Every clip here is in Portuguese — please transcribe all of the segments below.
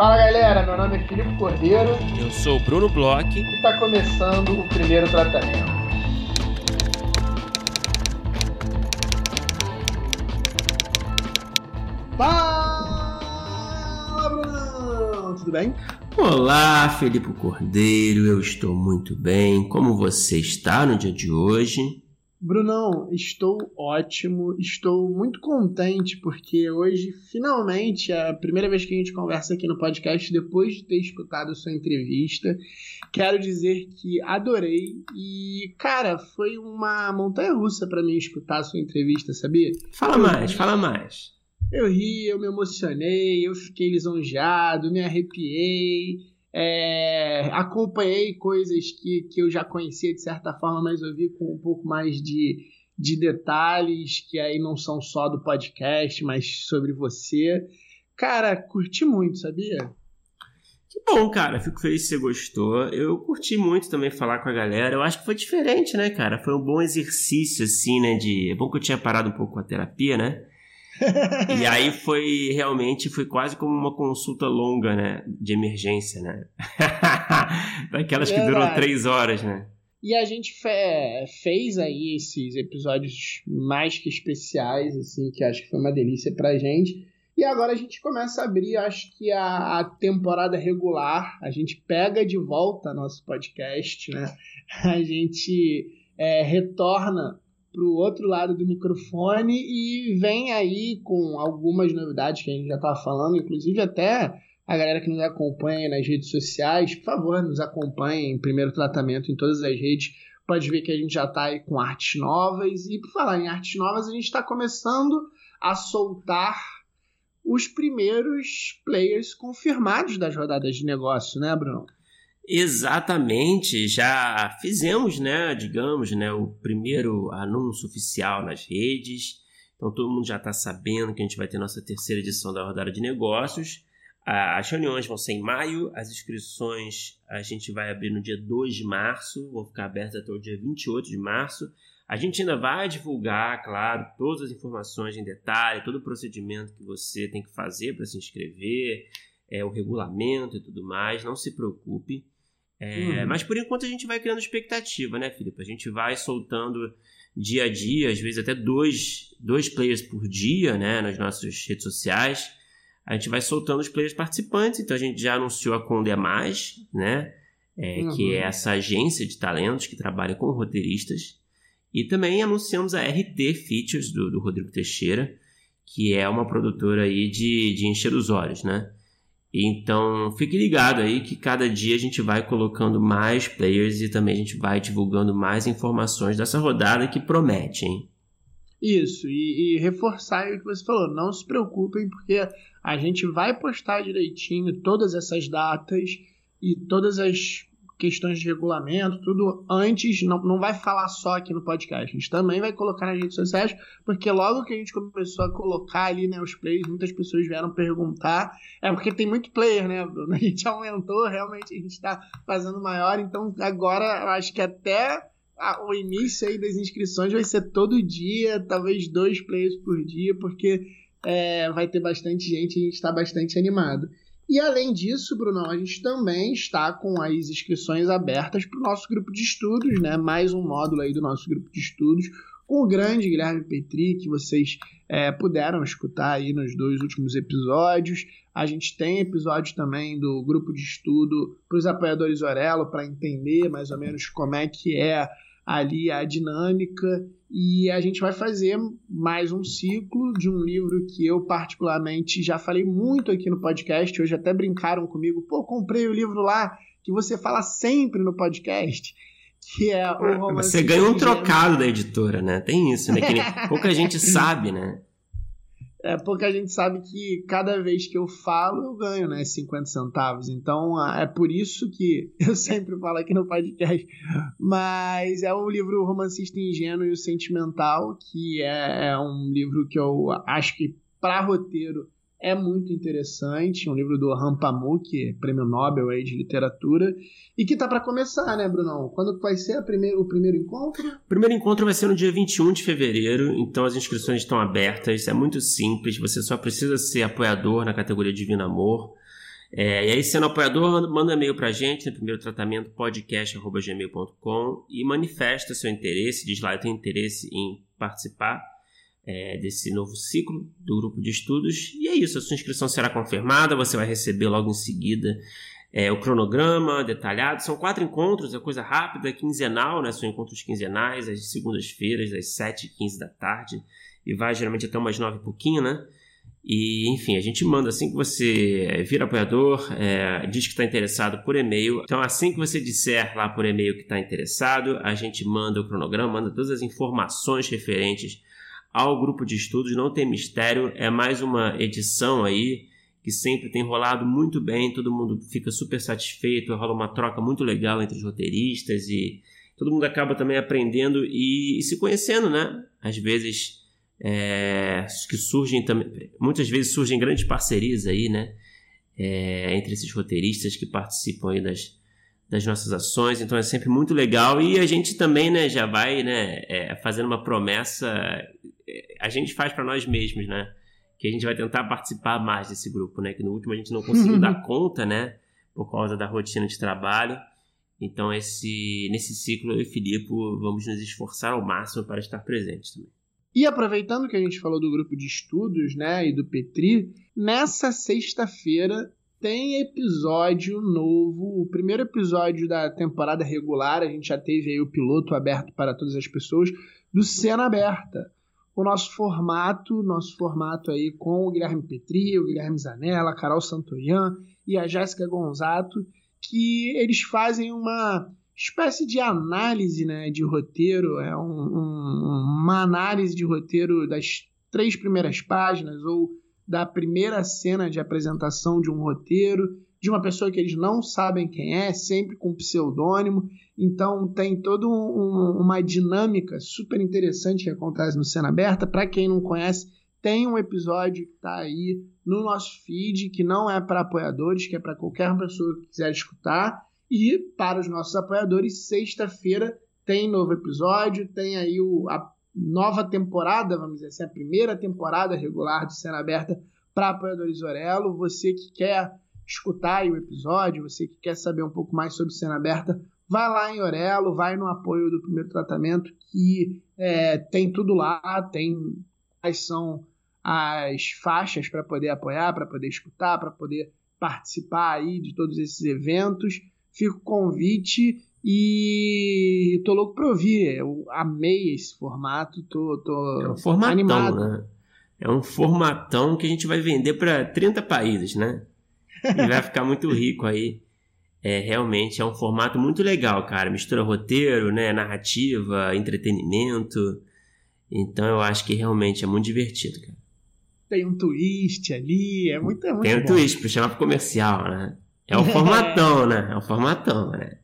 Fala galera, meu nome é Filipe Cordeiro. Eu sou o Bruno Bloch. E está começando o primeiro tratamento. Fala, Bruno! Tudo bem? Olá, Felipe Cordeiro, eu estou muito bem. Como você está no dia de hoje? Brunão, estou ótimo, estou muito contente porque hoje, finalmente, é a primeira vez que a gente conversa aqui no podcast depois de ter escutado sua entrevista. Quero dizer que adorei e, cara, foi uma montanha russa para mim escutar sua entrevista, sabia? Fala mais, fala mais. Eu ri, eu me emocionei, eu fiquei lisonjeado, me arrepiei. É, acompanhei coisas que, que eu já conhecia de certa forma, mas eu vi com um pouco mais de, de detalhes, que aí não são só do podcast, mas sobre você. Cara, curti muito, sabia? Que bom, cara. Fico feliz que você gostou. Eu curti muito também falar com a galera. Eu acho que foi diferente, né, cara? Foi um bom exercício, assim, né? De... É bom que eu tinha parado um pouco com a terapia, né? e aí foi realmente foi quase como uma consulta longa, né? De emergência, né? Daquelas que duram três horas, né? E a gente fe fez aí esses episódios mais que especiais, assim, que acho que foi uma delícia pra gente. E agora a gente começa a abrir, acho que a, a temporada regular. A gente pega de volta nosso podcast, né? A gente é, retorna para o outro lado do microfone e vem aí com algumas novidades que a gente já estava falando, inclusive até a galera que nos acompanha nas redes sociais, por favor, nos acompanhe em primeiro tratamento em todas as redes. Pode ver que a gente já está aí com artes novas. E por falar em artes novas, a gente está começando a soltar os primeiros players confirmados das rodadas de negócio, né, Bruno? Exatamente, já fizemos, né, digamos, né, o primeiro anúncio oficial nas redes. Então todo mundo já está sabendo que a gente vai ter nossa terceira edição da rodada de negócios. As reuniões vão ser em maio, as inscrições a gente vai abrir no dia 2 de março, vão ficar abertas até o dia 28 de março. A gente ainda vai divulgar, claro, todas as informações em detalhe, todo o procedimento que você tem que fazer para se inscrever, é, o regulamento e tudo mais. Não se preocupe. É, uhum. Mas por enquanto a gente vai criando expectativa, né, Felipe? A gente vai soltando dia a dia, às vezes até dois, dois players por dia, né, nas nossas redes sociais. A gente vai soltando os players participantes, então a gente já anunciou a Conde Mais, né, é, uhum. que é essa agência de talentos que trabalha com roteiristas. E também anunciamos a RT Features do, do Rodrigo Teixeira, que é uma produtora aí de, de encher os olhos, né? Então, fique ligado aí que cada dia a gente vai colocando mais players e também a gente vai divulgando mais informações dessa rodada que promete, hein? Isso, e, e reforçar o que você falou, não se preocupem, porque a gente vai postar direitinho todas essas datas e todas as questões de regulamento, tudo antes, não, não vai falar só aqui no podcast, a gente também vai colocar nas redes sociais, porque logo que a gente começou a colocar ali né, os plays, muitas pessoas vieram perguntar, é porque tem muito player, né, Bruno? A gente aumentou, realmente a gente está fazendo maior, então agora eu acho que até o início aí das inscrições vai ser todo dia, talvez dois players por dia, porque é, vai ter bastante gente a gente está bastante animado. E além disso, Brunão, a gente também está com as inscrições abertas para o nosso grupo de estudos, né? Mais um módulo aí do nosso grupo de estudos, com o grande Guilherme Petri, que vocês é, puderam escutar aí nos dois últimos episódios. A gente tem episódio também do grupo de estudo para os apoiadores Orelo, para entender mais ou menos como é que é ali a dinâmica e a gente vai fazer mais um ciclo de um livro que eu particularmente já falei muito aqui no podcast, hoje até brincaram comigo, pô, comprei o livro lá que você fala sempre no podcast, que é o romance Você ganhou um trocado da editora, né? Tem isso, né? Que pouca gente sabe, né? É porque a gente sabe que cada vez que eu falo, eu ganho, né? 50 centavos. Então é por isso que eu sempre falo aqui no podcast. Mas é o livro Romancista Ingênuo e o Sentimental, que é, é um livro que eu acho que, para roteiro, é muito interessante, um livro do Orhan Pamuk, é prêmio Nobel aí de literatura, e que tá para começar, né, Brunão? Quando vai ser o primeiro encontro? O primeiro encontro vai ser no dia 21 de fevereiro, então as inscrições estão abertas, é muito simples, você só precisa ser apoiador na categoria Divino Amor, É, e aí, sendo apoiador, manda um e-mail pra gente no primeiro tratamento podcast.gmail.com e manifesta seu interesse, diz lá, eu tenho interesse em participar é, desse novo ciclo do grupo de estudos. E é isso, a sua inscrição será confirmada, você vai receber logo em seguida é, o cronograma detalhado. São quatro encontros, é coisa rápida, quinzenal, né? São encontros quinzenais, às segundas-feiras, às 7h15 da tarde, e vai geralmente até umas 9 e pouquinho, né? E, enfim, a gente manda assim que você vira apoiador, é, diz que está interessado por e-mail. Então, assim que você disser lá por e-mail que está interessado, a gente manda o cronograma, manda todas as informações referentes ao grupo de estudos. Não tem mistério, é mais uma edição aí que sempre tem rolado muito bem, todo mundo fica super satisfeito, rola uma troca muito legal entre os roteiristas e todo mundo acaba também aprendendo e, e se conhecendo, né? Às vezes é, que surgem também, muitas vezes surgem grandes parcerias aí, né? É, entre esses roteiristas que participam aí das, das nossas ações, então é sempre muito legal. E a gente também, né, já vai, né, é, fazendo uma promessa, é, a gente faz para nós mesmos, né, que a gente vai tentar participar mais desse grupo, né, que no último a gente não conseguiu dar conta, né, por causa da rotina de trabalho, então esse nesse ciclo eu e Filipe vamos nos esforçar ao máximo para estar presentes também. E aproveitando que a gente falou do grupo de estudos, né, e do Petri, nessa sexta-feira tem episódio novo, o primeiro episódio da temporada regular, a gente já teve aí o piloto aberto para todas as pessoas, do Cena Aberta. O nosso formato, nosso formato aí com o Guilherme Petri, o Guilherme Zanella, a Carol Santoyan e a Jéssica Gonzato, que eles fazem uma espécie de análise né, de roteiro, é um, um, uma análise de roteiro das três primeiras páginas ou da primeira cena de apresentação de um roteiro, de uma pessoa que eles não sabem quem é, sempre com pseudônimo. Então tem toda um, uma dinâmica super interessante que acontece no Cena Aberta. Para quem não conhece, tem um episódio que está aí no nosso feed, que não é para apoiadores, que é para qualquer pessoa que quiser escutar. E para os nossos apoiadores, sexta-feira tem novo episódio, tem aí o, a nova temporada, vamos dizer assim, a primeira temporada regular de Cena Aberta para apoiadores Orelo. Você que quer escutar o episódio, você que quer saber um pouco mais sobre Cena Aberta, vai lá em Orelo, vai no apoio do primeiro tratamento, que é, tem tudo lá, tem quais são as faixas para poder apoiar, para poder escutar, para poder participar aí de todos esses eventos. Fica o convite e tô louco pra ouvir. Eu amei esse formato, tô, tô é um formatão, animado. Né? É um formatão que a gente vai vender para 30 países, né? E vai ficar muito rico aí. É, realmente é um formato muito legal, cara. Mistura roteiro, né? Narrativa, entretenimento. Então eu acho que realmente é muito divertido, cara. Tem um twist ali, é muito, é muito Tem um bom. twist para chamar pro comercial, né? É o formatão, né? É o formatão, né?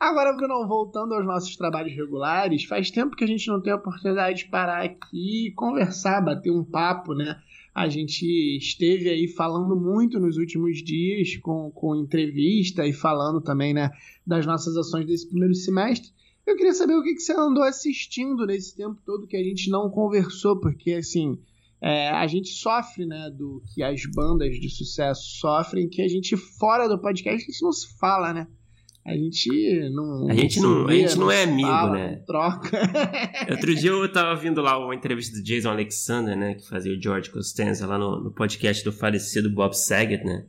Agora, Bruno, voltando aos nossos trabalhos regulares, faz tempo que a gente não tem a oportunidade de parar aqui e conversar, bater um papo, né? A gente esteve aí falando muito nos últimos dias com, com entrevista e falando também, né, das nossas ações desse primeiro semestre. Eu queria saber o que, que você andou assistindo nesse tempo todo que a gente não conversou, porque, assim, é, a gente sofre, né, do que as bandas de sucesso sofrem, que a gente fora do podcast a gente não se fala, né? A gente não. A gente não, a gente não, é amigo, fala, né? Troca. Outro dia eu tava ouvindo lá uma entrevista do Jason Alexander, né? Que fazia o George Costanza lá no, no podcast do falecido Bob Saget, né?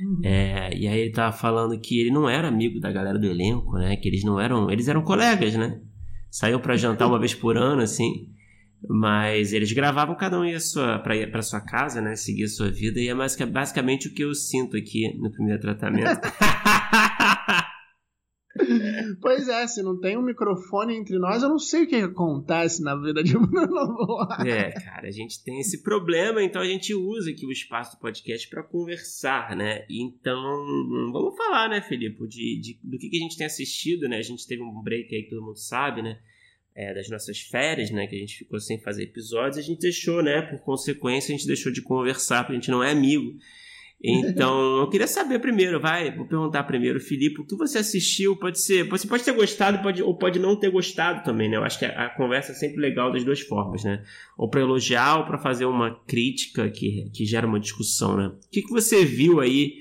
Uhum. É, e aí ele tava falando que ele não era amigo da galera do elenco, né? Que eles não eram. Eles eram colegas, né? Saiu para jantar uma vez por ano, assim. Mas eles gravavam, cada um ia sua, pra ir pra sua casa, né? Seguir a sua vida. E é basicamente o que eu sinto aqui no primeiro tratamento. Pois é, se não tem um microfone entre nós, eu não sei o que acontece na vida de Bruno É, cara, a gente tem esse problema, então a gente usa aqui o espaço do podcast para conversar, né? Então, vamos falar, né, Felipe, de, de, do que, que a gente tem assistido, né? A gente teve um break aí todo mundo sabe, né? É, das nossas férias, né? Que a gente ficou sem fazer episódios, a gente deixou, né? Por consequência, a gente deixou de conversar, porque a gente não é amigo. Então, eu queria saber primeiro, vai, vou perguntar primeiro, Felipe, o que você assistiu? Pode ser, você pode ter gostado pode, ou pode não ter gostado também, né? Eu acho que a, a conversa é sempre legal das duas formas, né? Ou para elogiar ou para fazer uma crítica que, que gera uma discussão, né? O que, que você viu aí?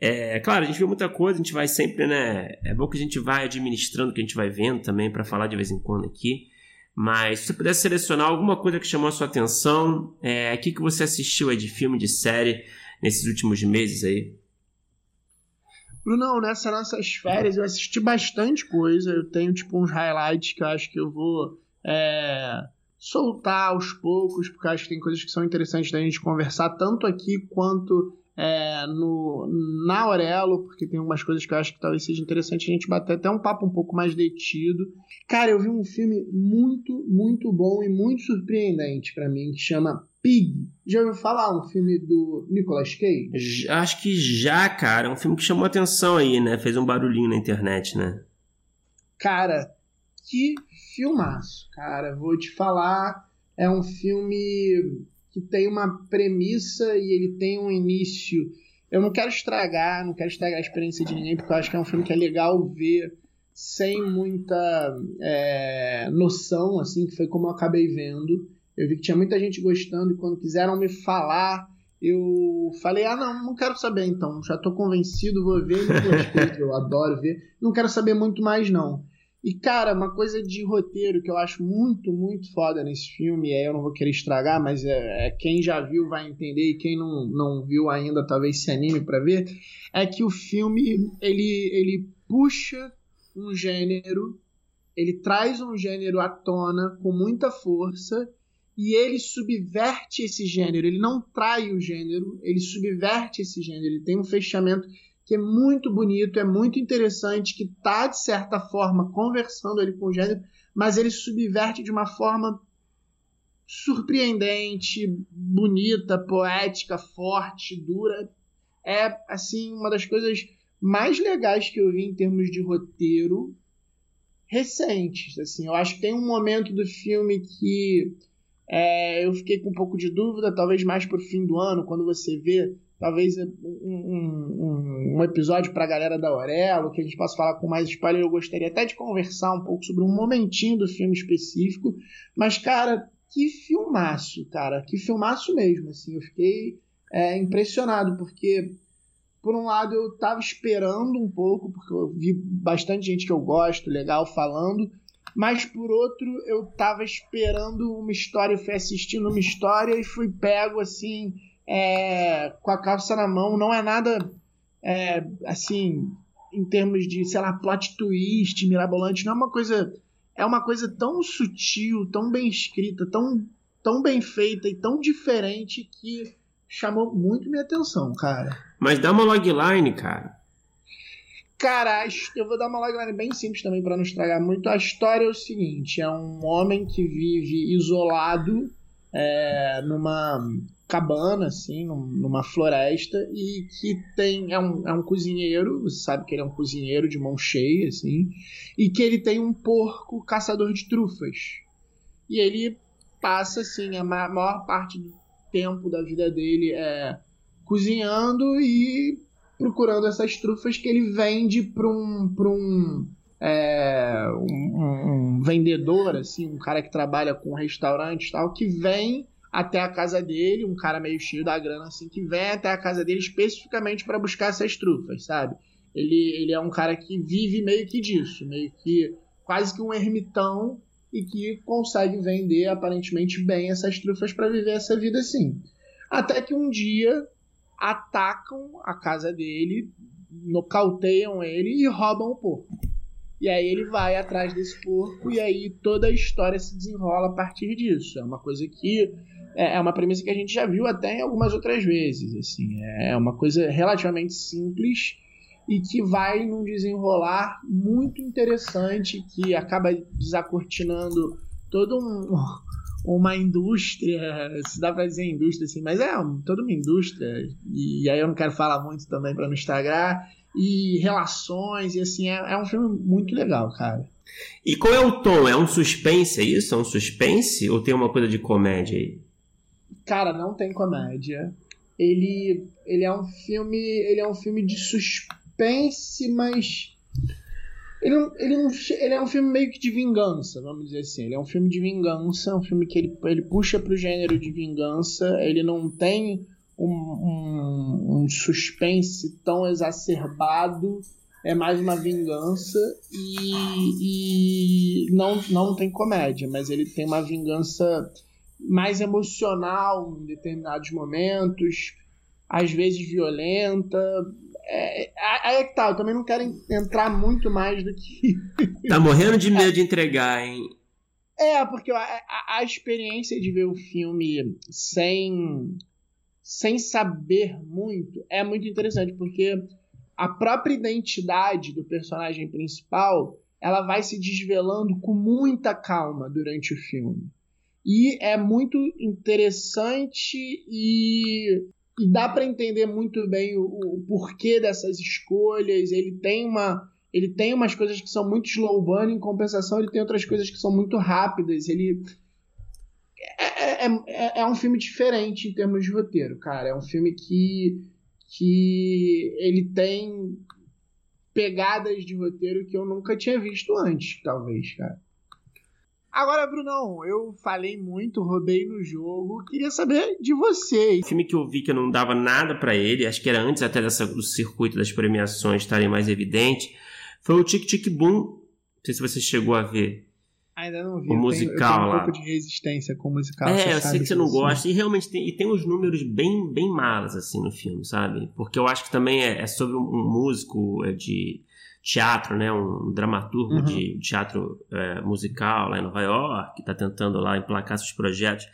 É, claro, a gente viu muita coisa, a gente vai sempre, né? É bom que a gente vai administrando o que a gente vai vendo também para falar de vez em quando aqui. Mas se você pudesse selecionar alguma coisa que chamou a sua atenção, é, o que, que você assistiu aí de filme, de série nesses últimos meses aí? Brunão, nessas nossas férias eu assisti bastante coisa. Eu tenho tipo uns highlights que eu acho que eu vou é, soltar aos poucos, porque acho que tem coisas que são interessantes da gente conversar, tanto aqui quanto é, no, na Aurelo, porque tem algumas coisas que eu acho que talvez seja interessante a gente bater até um papo um pouco mais detido. Cara, eu vi um filme muito, muito bom e muito surpreendente para mim, que chama Pig. Já ouviu falar um filme do Nicolas Cage? Acho que já, cara. É um filme que chamou atenção aí, né? Fez um barulhinho na internet, né? Cara, que filmaço, cara. Vou te falar, é um filme que tem uma premissa e ele tem um início. Eu não quero estragar, não quero estragar a experiência de ninguém, porque eu acho que é um filme que é legal ver sem muita é, noção, assim, que foi como eu acabei vendo. Eu vi que tinha muita gente gostando e quando quiseram me falar, eu falei, ah, não, não quero saber então, já estou convencido, vou ver, eu adoro ver, não quero saber muito mais não. E, cara, uma coisa de roteiro que eu acho muito, muito foda nesse filme, e aí eu não vou querer estragar, mas é, é quem já viu vai entender, e quem não, não viu ainda talvez se anime para ver, é que o filme, ele, ele puxa um gênero, ele traz um gênero à tona com muita força, e ele subverte esse gênero, ele não trai o gênero, ele subverte esse gênero, ele tem um fechamento que é muito bonito, é muito interessante, que está, de certa forma, conversando ele com o gênero, mas ele subverte de uma forma surpreendente, bonita, poética, forte, dura. É, assim, uma das coisas mais legais que eu vi em termos de roteiro recentes. Assim, eu acho que tem um momento do filme que é, eu fiquei com um pouco de dúvida, talvez mais para o fim do ano, quando você vê talvez um, um, um episódio para a galera da Aurelo, que a gente possa falar com mais spoiler. Eu gostaria até de conversar um pouco sobre um momentinho do filme específico. Mas, cara, que filmaço, cara. Que filmaço mesmo. Assim, eu fiquei é, impressionado, porque, por um lado, eu estava esperando um pouco, porque eu vi bastante gente que eu gosto, legal, falando. Mas por outro, eu estava esperando uma história, eu fui assistindo uma história e fui pego assim é, com a calça na mão, não é nada é, assim, em termos de, sei lá, plot twist, mirabolante, não é uma coisa. É uma coisa tão sutil, tão bem escrita, tão, tão bem feita e tão diferente que chamou muito minha atenção, cara. Mas dá uma logline, cara. Cara, eu vou dar uma logline bem simples também para não estragar muito. A história é o seguinte: é um homem que vive isolado é, numa cabana, assim, numa floresta, e que tem. É um, é um cozinheiro, você sabe que ele é um cozinheiro de mão cheia, assim, e que ele tem um porco caçador de trufas. E ele passa, assim, a maior parte do tempo da vida dele é cozinhando e procurando essas trufas que ele vende para um, pra um, é, um, um, vendedor, assim, um cara que trabalha com restaurantes tal, que vem até a casa dele, um cara meio cheio da grana assim, que vem até a casa dele especificamente para buscar essas trufas, sabe? Ele, ele é um cara que vive meio que disso, meio que quase que um ermitão e que consegue vender aparentemente bem essas trufas para viver essa vida assim. Até que um dia atacam a casa dele, nocauteiam ele e roubam o porco. E aí ele vai atrás desse porco e aí toda a história se desenrola a partir disso. É uma coisa que é, é uma premissa que a gente já viu até em algumas outras vezes. Assim, é uma coisa relativamente simples e que vai num desenrolar muito interessante que acaba desacortinando todo um, uma indústria, se dá para dizer indústria assim, mas é toda uma indústria e aí eu não quero falar muito também para não estragar e relações e assim é, é um filme muito legal, cara. E qual é o tom? É um suspense, é isso? É um suspense ou tem uma coisa de comédia aí? Cara, não tem comédia. ele, ele é um filme. Ele é um filme de suspense, mas. Ele, ele, não, ele é um filme meio que de vingança, vamos dizer assim. Ele é um filme de vingança, um filme que ele, ele puxa pro gênero de vingança. Ele não tem um, um, um suspense tão exacerbado é mais uma vingança e, e não, não tem comédia, mas ele tem uma vingança mais emocional em determinados momentos, às vezes violenta. É, aí é que tá, eu também não quero entrar muito mais do que. Tá morrendo de medo de entregar, hein? É, porque a, a, a experiência de ver o filme sem, sem saber muito é muito interessante, porque a própria identidade do personagem principal ela vai se desvelando com muita calma durante o filme. E é muito interessante e, e dá para entender muito bem o, o, porquê dessas escolhas. Ele tem uma ele tem umas coisas que são muito slow burn, em compensação ele tem outras coisas que são muito rápidas. Ele é, é, é, é um filme diferente em termos de roteiro, cara. É um filme que que ele tem pegadas de roteiro que eu nunca tinha visto antes, talvez, cara. Agora, Brunão, eu falei muito, roubei no jogo. Queria saber de você. O filme que eu vi que eu não dava nada para ele, acho que era antes até dessa, do circuito das premiações estarem mais evidente, foi o Tic Tic Boom. Não sei se você chegou a ver. Ainda não vi. O musical tenho, lá. um pouco de resistência com o musical. É, eu sei que você não gosta. E realmente tem, e tem uns números bem, bem malas, assim, no filme, sabe? Porque eu acho que também é, é sobre um, um músico é de teatro, né? Um dramaturgo uhum. de teatro é, musical lá em Nova York, que está tentando lá emplacar seus projetos.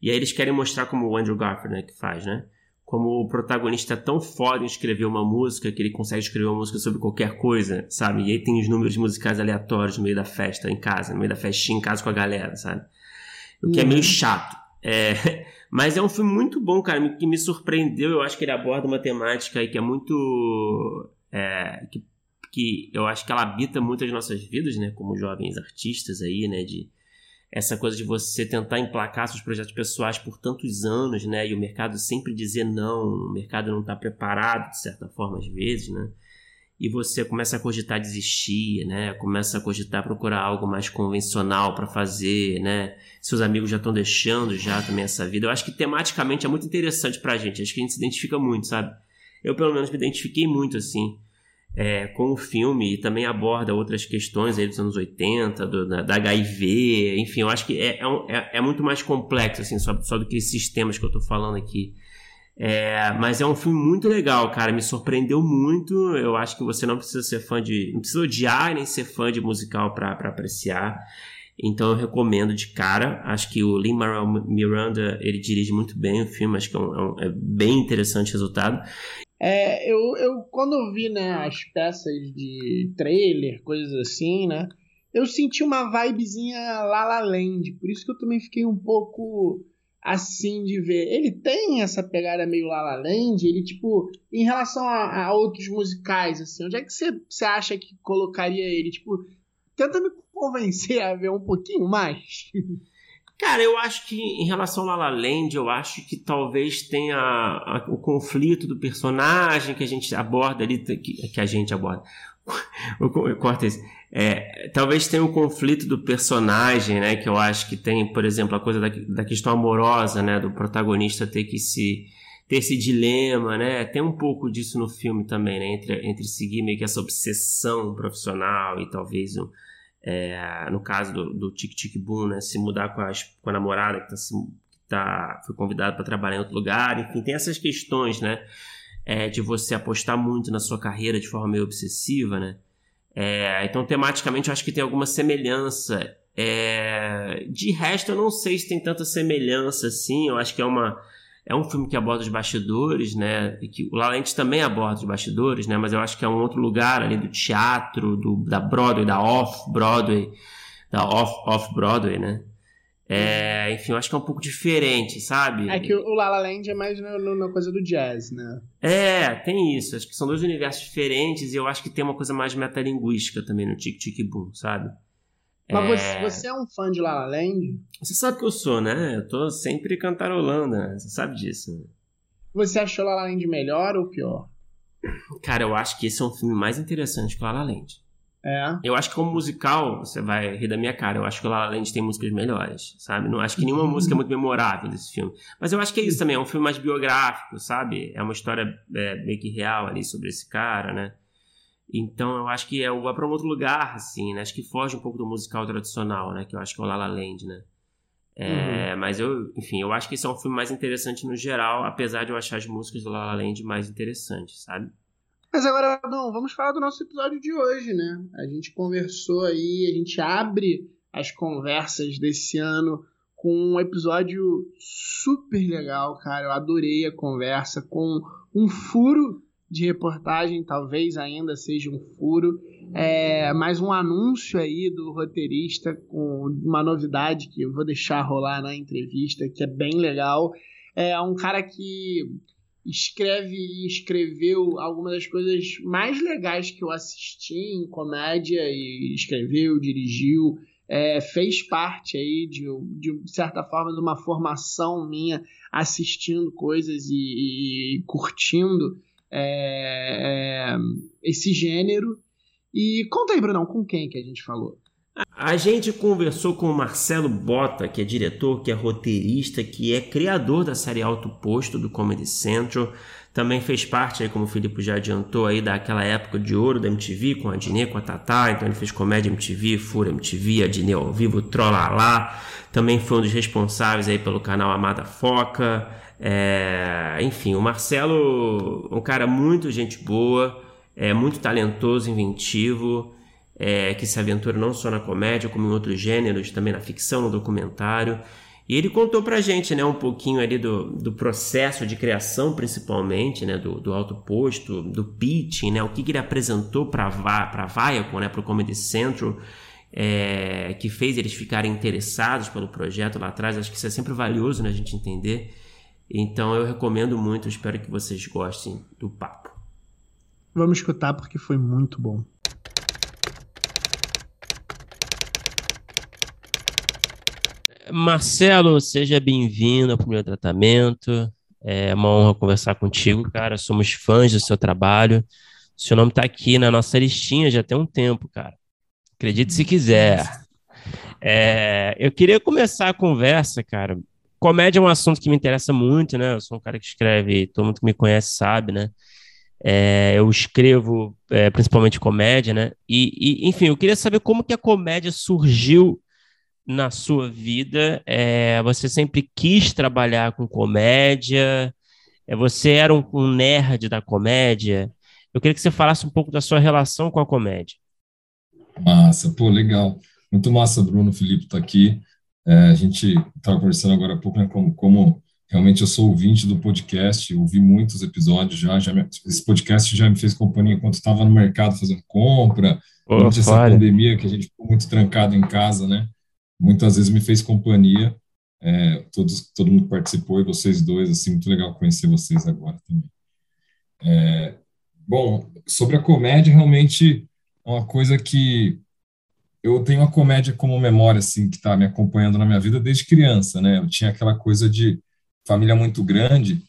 E aí eles querem mostrar como o Andrew Garfield, né, que faz, né? como o protagonista é tão foda em escrever uma música que ele consegue escrever uma música sobre qualquer coisa, sabe? E aí tem os números musicais aleatórios no meio da festa em casa, no meio da festinha em casa com a galera, sabe? O que uhum. é meio chato. É... Mas é um filme muito bom, cara, que me surpreendeu. Eu acho que ele aborda uma temática aí que é muito. É... Que, que eu acho que ela habita muito as nossas vidas, né? Como jovens artistas aí, né? De essa coisa de você tentar emplacar seus projetos pessoais por tantos anos, né? E o mercado sempre dizer não, o mercado não está preparado, de certa forma, às vezes, né? E você começa a cogitar desistir, né? Começa a cogitar procurar algo mais convencional para fazer, né? Seus amigos já estão deixando já também essa vida. Eu acho que tematicamente é muito interessante pra gente. Acho que a gente se identifica muito, sabe? Eu, pelo menos, me identifiquei muito, assim é, com o filme e também aborda outras questões aí dos anos 80, do, da, da, HIV, enfim, eu acho que é, é, é, é, muito mais complexo, assim, só, só do que esses temas que eu tô falando aqui. É, mas é um filme muito legal, cara, me surpreendeu muito, eu acho que você não precisa ser fã de... não precisa odiar nem ser fã de musical para apreciar, então eu recomendo de cara. Acho que o Lin-Manuel Miranda ele dirige muito bem o filme. Acho que é, um, é, é bem interessante o resultado. É, eu, eu quando eu vi né, as peças de trailer, coisas assim, né? Eu senti uma vibezinha La La Land, por isso que eu também fiquei um pouco assim de ver. Ele tem essa pegada meio La La Land, ele tipo, em relação a, a outros musicais, assim, onde é que você, você acha que colocaria ele? Tipo, tenta me convencer a ver um pouquinho mais. Cara, eu acho que em relação ao La La Land, eu acho que talvez tenha a, a, o conflito do personagem que a gente aborda ali, que, que a gente aborda. Corta isso. É, talvez tenha o conflito do personagem, né? Que eu acho que tem, por exemplo, a coisa da, da questão amorosa, né? Do protagonista ter que se ter esse dilema, né? Tem um pouco disso no filme também, né? Entre, entre seguir meio que essa obsessão profissional e talvez um, é, no caso do, do Tic Tic Boom, né, se mudar com a, com a namorada que, tá, que tá, foi convidado para trabalhar em outro lugar, enfim, tem essas questões, né, é, de você apostar muito na sua carreira de forma meio obsessiva, né, é, então tematicamente eu acho que tem alguma semelhança, é, de resto eu não sei se tem tanta semelhança assim, eu acho que é uma é um filme que aborda os bastidores, né? E que o La também aborda os bastidores, né? Mas eu acho que é um outro lugar ali do teatro, do, da Broadway, da Off-Broadway, da Off-Off-Broadway, -off né? É, enfim, eu acho que é um pouco diferente, sabe? É que o La La Land é mais na coisa do jazz, né? É, tem isso. Acho que são dois universos diferentes e eu acho que tem uma coisa mais metalinguística também no Tic Tic Boom, sabe? Mas é... Você, você é um fã de La La Land? Você sabe que eu sou, né? Eu tô sempre cantarolando, né? Você sabe disso. Você achou La La Land melhor ou pior? Cara, eu acho que esse é um filme mais interessante que La La Land. É. Eu acho que como musical, você vai rir da minha cara, eu acho que o La La Land tem músicas melhores, sabe? Não acho que nenhuma música é muito memorável desse filme. Mas eu acho que é isso também, é um filme mais biográfico, sabe? É uma história é, meio que real ali sobre esse cara, né? Então eu acho que é, vai para um outro lugar, assim, né? Acho que foge um pouco do musical tradicional, né? Que eu acho que é o La La Land, né? É, uhum. Mas eu, enfim, eu acho que esse é um filme mais interessante no geral, apesar de eu achar as músicas do La La Land mais interessantes, sabe? Mas agora, não, vamos falar do nosso episódio de hoje, né? A gente conversou aí, a gente abre as conversas desse ano com um episódio super legal, cara. Eu adorei a conversa com um furo de reportagem, talvez ainda seja um furo. É, mais um anúncio aí do roteirista com uma novidade que eu vou deixar rolar na entrevista, que é bem legal. É um cara que escreve e escreveu algumas das coisas mais legais que eu assisti em comédia e escreveu, dirigiu, é, fez parte aí de, de certa forma de uma formação minha assistindo coisas e, e curtindo é, é, esse gênero. E conta aí, Brunão, com quem que a gente falou? A gente conversou com o Marcelo Bota, que é diretor, que é roteirista, que é criador da série Alto Posto do Comedy Central. Também fez parte, aí, como o Filipe já adiantou, aí, daquela época de ouro da MTV, com a Dinê, com a Tatá. Então ele fez comédia MTV, Fura MTV, a Dinê ao vivo, Trola Lá. Também foi um dos responsáveis aí pelo canal Amada Foca. É... Enfim, o Marcelo, um cara muito gente boa, é muito talentoso, inventivo é, que se aventura não só na comédia, como em outros gêneros, também na ficção, no documentário. E ele contou pra gente, né, um pouquinho ali do, do processo de criação, principalmente, né, do, do alto posto, do pitching, né, o que, que ele apresentou pra, pra Viacom, né, pro Comedy Central, é, que fez eles ficarem interessados pelo projeto lá atrás. Acho que isso é sempre valioso, né, a gente entender. Então eu recomendo muito, espero que vocês gostem do papo. Vamos escutar porque foi muito bom. Marcelo, seja bem-vindo ao primeiro tratamento. É uma honra conversar contigo, cara. Somos fãs do seu trabalho. Seu nome está aqui na nossa listinha já tem um tempo, cara. Acredite se quiser. É, eu queria começar a conversa, cara. Comédia é um assunto que me interessa muito, né? Eu sou um cara que escreve, todo mundo que me conhece sabe, né? É, eu escrevo é, principalmente comédia, né? E, e, enfim, eu queria saber como que a comédia surgiu na sua vida? É, você sempre quis trabalhar com comédia? É, você era um, um, nerd da comédia? Eu queria que você falasse um pouco da sua relação com a comédia. Massa, pô, legal. Muito massa, Bruno, Felipe está aqui. É, a gente estava conversando agora há pouco, né, como, como realmente eu sou ouvinte do podcast, ouvi muitos episódios já, já me, esse podcast já me fez companhia enquanto estava no mercado fazendo compra, durante essa pandemia que a gente ficou muito trancado em casa, né? muitas vezes me fez companhia. É, todos, todo mundo participou e vocês dois, assim, muito legal conhecer vocês agora também. É, bom, sobre a comédia, realmente é uma coisa que eu tenho a comédia como memória, assim, que está me acompanhando na minha vida desde criança, né? Eu tinha aquela coisa de família muito grande,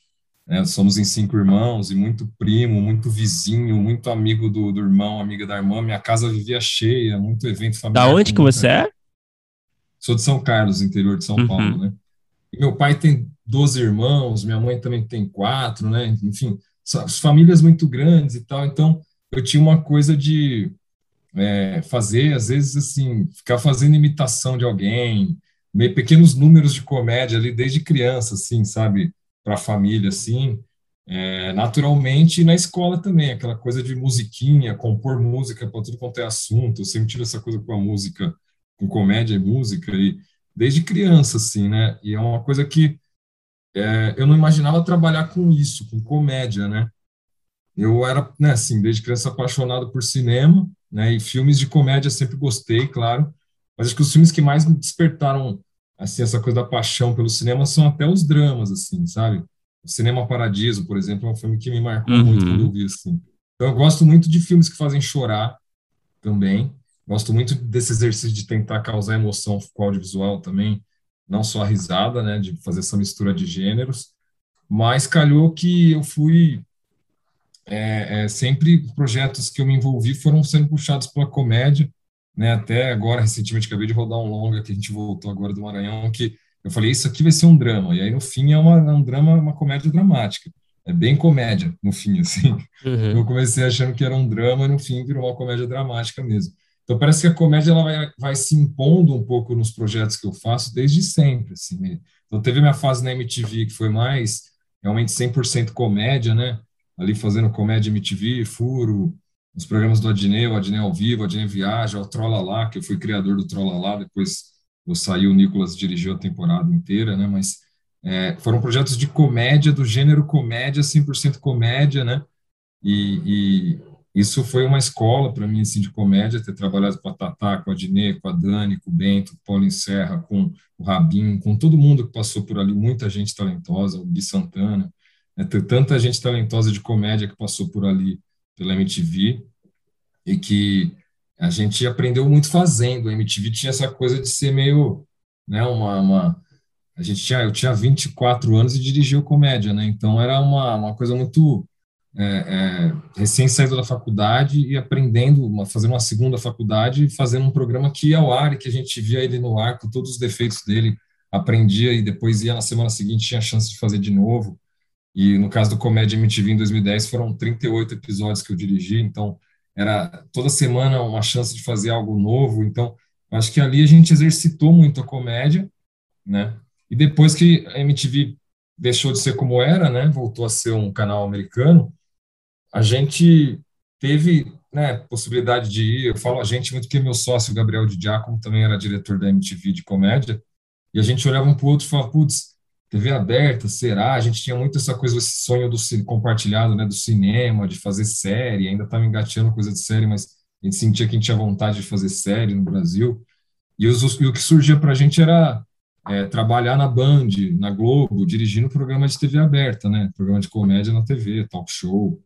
né? Somos em cinco irmãos e muito primo, muito vizinho, muito amigo do, do irmão, amiga da irmã. Minha casa vivia cheia, muito evento familiar. Da onde que você é? Sou de São Carlos, interior de São uhum. Paulo, né? E meu pai tem 12 irmãos, minha mãe também tem quatro, né? Enfim, famílias muito grandes e tal. Então, eu tinha uma coisa de é, fazer, às vezes, assim, ficar fazendo imitação de alguém, meio pequenos números de comédia ali desde criança, assim, sabe? Para a família, assim. É, naturalmente, e na escola também, aquela coisa de musiquinha, compor música para tudo quanto é assunto. Eu sempre tive essa coisa com a música com comédia e música, e desde criança, assim, né? E é uma coisa que é, eu não imaginava trabalhar com isso, com comédia, né? Eu era, né, assim, desde criança apaixonado por cinema, né? E filmes de comédia sempre gostei, claro. Mas acho que os filmes que mais me despertaram, assim, essa coisa da paixão pelo cinema são até os dramas, assim, sabe? O Cinema Paradiso, por exemplo, é um filme que me marcou uhum. muito quando eu vi, assim. Então, eu gosto muito de filmes que fazem chorar também. Gosto muito desse exercício de tentar causar emoção com o audiovisual também, não só a risada, né, de fazer essa mistura de gêneros. mas calhou que eu fui é, é, sempre projetos que eu me envolvi foram sendo puxados pela comédia, né? Até agora, recentemente, acabei de rodar um longa que a gente voltou agora do Maranhão, que eu falei, isso aqui vai ser um drama. E aí, no fim, é, uma, é um drama, uma comédia dramática. É bem comédia, no fim, assim. Uhum. Eu comecei achando que era um drama, no fim virou uma comédia dramática mesmo. Então, parece que a comédia ela vai, vai se impondo um pouco nos projetos que eu faço desde sempre, assim. Então, teve minha fase na MTV, que foi mais realmente 100% comédia, né? Ali fazendo comédia MTV, Furo, os programas do Adnei, o Adnei ao vivo, o Adnei Viaja, o Trolla Lá, que eu fui criador do Trolla Lá, depois eu saí, o Nicolas dirigiu a temporada inteira, né? Mas é, foram projetos de comédia, do gênero comédia, 100% comédia, né? E, e, isso foi uma escola para mim, assim, de comédia, ter trabalhado com a Tatá, com a Dinê, com a Dani, com o Bento, com o Paulo Serra, com o Rabin, com todo mundo que passou por ali, muita gente talentosa, o Gui Santana, né? tanta gente talentosa de comédia que passou por ali pela MTV, e que a gente aprendeu muito fazendo. A MTV tinha essa coisa de ser meio, né, uma, uma a gente tinha, eu tinha 24 anos e dirigia comédia, né? Então era uma, uma coisa muito é, é, recém saído da faculdade e aprendendo, uma, fazendo uma segunda faculdade e fazendo um programa que ia ao ar e que a gente via ele no ar com todos os defeitos dele, aprendia e depois ia na semana seguinte tinha a chance de fazer de novo. E no caso do Comédia MTV em 2010 foram 38 episódios que eu dirigi, então era toda semana uma chance de fazer algo novo. Então acho que ali a gente exercitou muito a comédia, né? E depois que a MTV deixou de ser como era, né, voltou a ser um canal americano, a gente teve né, possibilidade de ir, eu falo a gente muito porque meu sócio, Gabriel de Giacomo, também era diretor da MTV de comédia, e a gente olhava um para o outro e falava, putz, TV aberta, será? A gente tinha muito essa coisa, esse sonho do compartilhado, né, do cinema, de fazer série, ainda estava engateando coisa de série, mas a gente sentia que a gente tinha vontade de fazer série no Brasil, e, os, e o que surgia para a gente era é, trabalhar na Band, na Globo, dirigindo programa de TV aberta, né, programa de comédia na TV, talk show,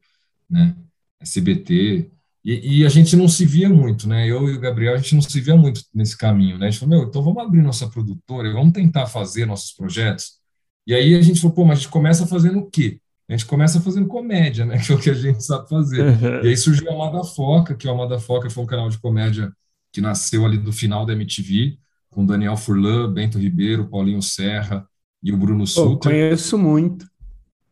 né? SBT. E, e, a gente não se via muito, né? Eu e o Gabriel, a gente não se via muito nesse caminho, né? A gente falou, meu, então vamos abrir nossa produtora, vamos tentar fazer nossos projetos. E aí a gente falou, pô, mas a gente começa fazendo o quê? A gente começa fazendo comédia, né? Que é o que a gente sabe fazer. Uhum. E aí surgiu a Amada Foca, que o Amada Foca foi um canal de comédia que nasceu ali do final da MTV, com Daniel Furlan, Bento Ribeiro, Paulinho Serra e o Bruno Sutter. conheço muito.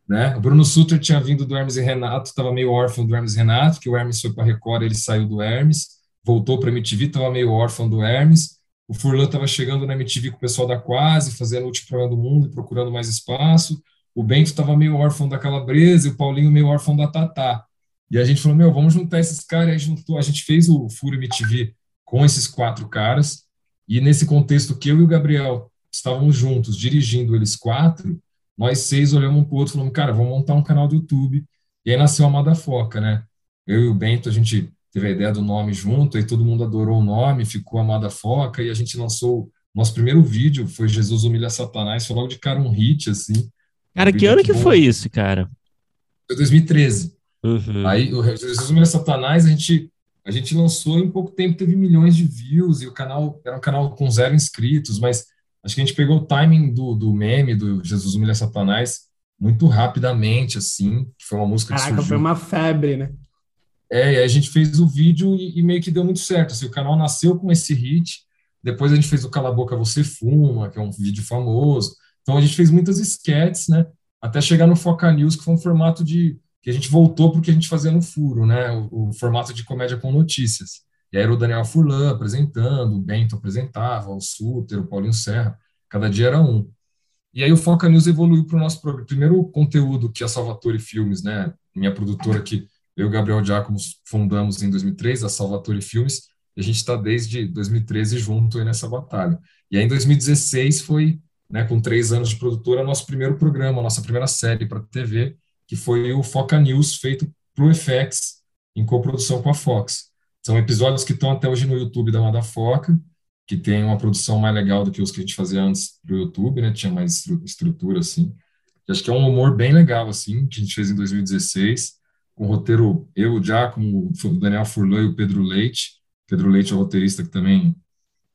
Né? O Bruno Sutter tinha vindo do Hermes e Renato, estava meio órfão do Hermes e Renato, que o Hermes foi para Record, ele saiu do Hermes, voltou para a MTV, estava meio órfão do Hermes. O Furlan estava chegando na MTV com o pessoal da Quase, fazendo o último programa do mundo, procurando mais espaço. O Bento estava meio órfão da Calabresa e o Paulinho meio órfão da Tatá. E a gente falou, meu, vamos juntar esses caras. E a, juntou, a gente fez o Furo MTV com esses quatro caras. E nesse contexto que eu e o Gabriel estávamos juntos, dirigindo eles quatro, nós seis olhamos um para o outro e falamos, cara, vamos montar um canal do YouTube. E aí nasceu a Amada Foca, né? Eu e o Bento, a gente teve a ideia do nome junto, aí todo mundo adorou o nome, ficou Amada Foca, e a gente lançou nosso primeiro vídeo, foi Jesus Humilha Satanás, foi logo de cara um hit, assim. Cara, um que ano que foi isso, cara? Foi 2013. Uhum. Aí, o Jesus Humilha Satanás, a gente, a gente lançou em pouco tempo, teve milhões de views, e o canal era um canal com zero inscritos, mas acho que a gente pegou o timing do, do meme do Jesus Humilha Satanás muito rapidamente, assim, que foi uma música Caraca, que surgiu. foi uma febre, né? É, a gente fez o vídeo e, e, meio que deu muito certo. Assim, o canal nasceu com esse hit, depois a gente fez o Cala a Boca Você Fuma, que é um vídeo famoso. Então a gente fez muitas sketches, né? Até chegar no Foca News, que foi um formato de que a gente voltou porque a gente fazia no furo, né? O, o formato de comédia com notícias. E aí era o Daniel Furlan apresentando, o Bento apresentava, o Suter, o Paulinho Serra, cada dia era um. E aí o Foca News evoluiu para o nosso primeiro conteúdo, que é a Salvatore Filmes, né? Minha produtora que eu e o Gabriel Giacomo fundamos em 2003, a Salvatore Filmes, e a gente está desde 2013 junto nessa batalha. E aí em 2016 foi, né, com três anos de produtora, nosso primeiro programa, nossa primeira série para TV, que foi o Foca News, feito para o FX, em coprodução com a Fox. São episódios que estão até hoje no YouTube da Madafoca, que tem uma produção mais legal do que os que a gente fazia antes para o YouTube, né? Tinha mais estrutura, assim. acho que é um humor bem legal, assim, que a gente fez em 2016, com o roteiro eu, já com o Daniel Furlan e o Pedro Leite. Pedro Leite é o roteirista que também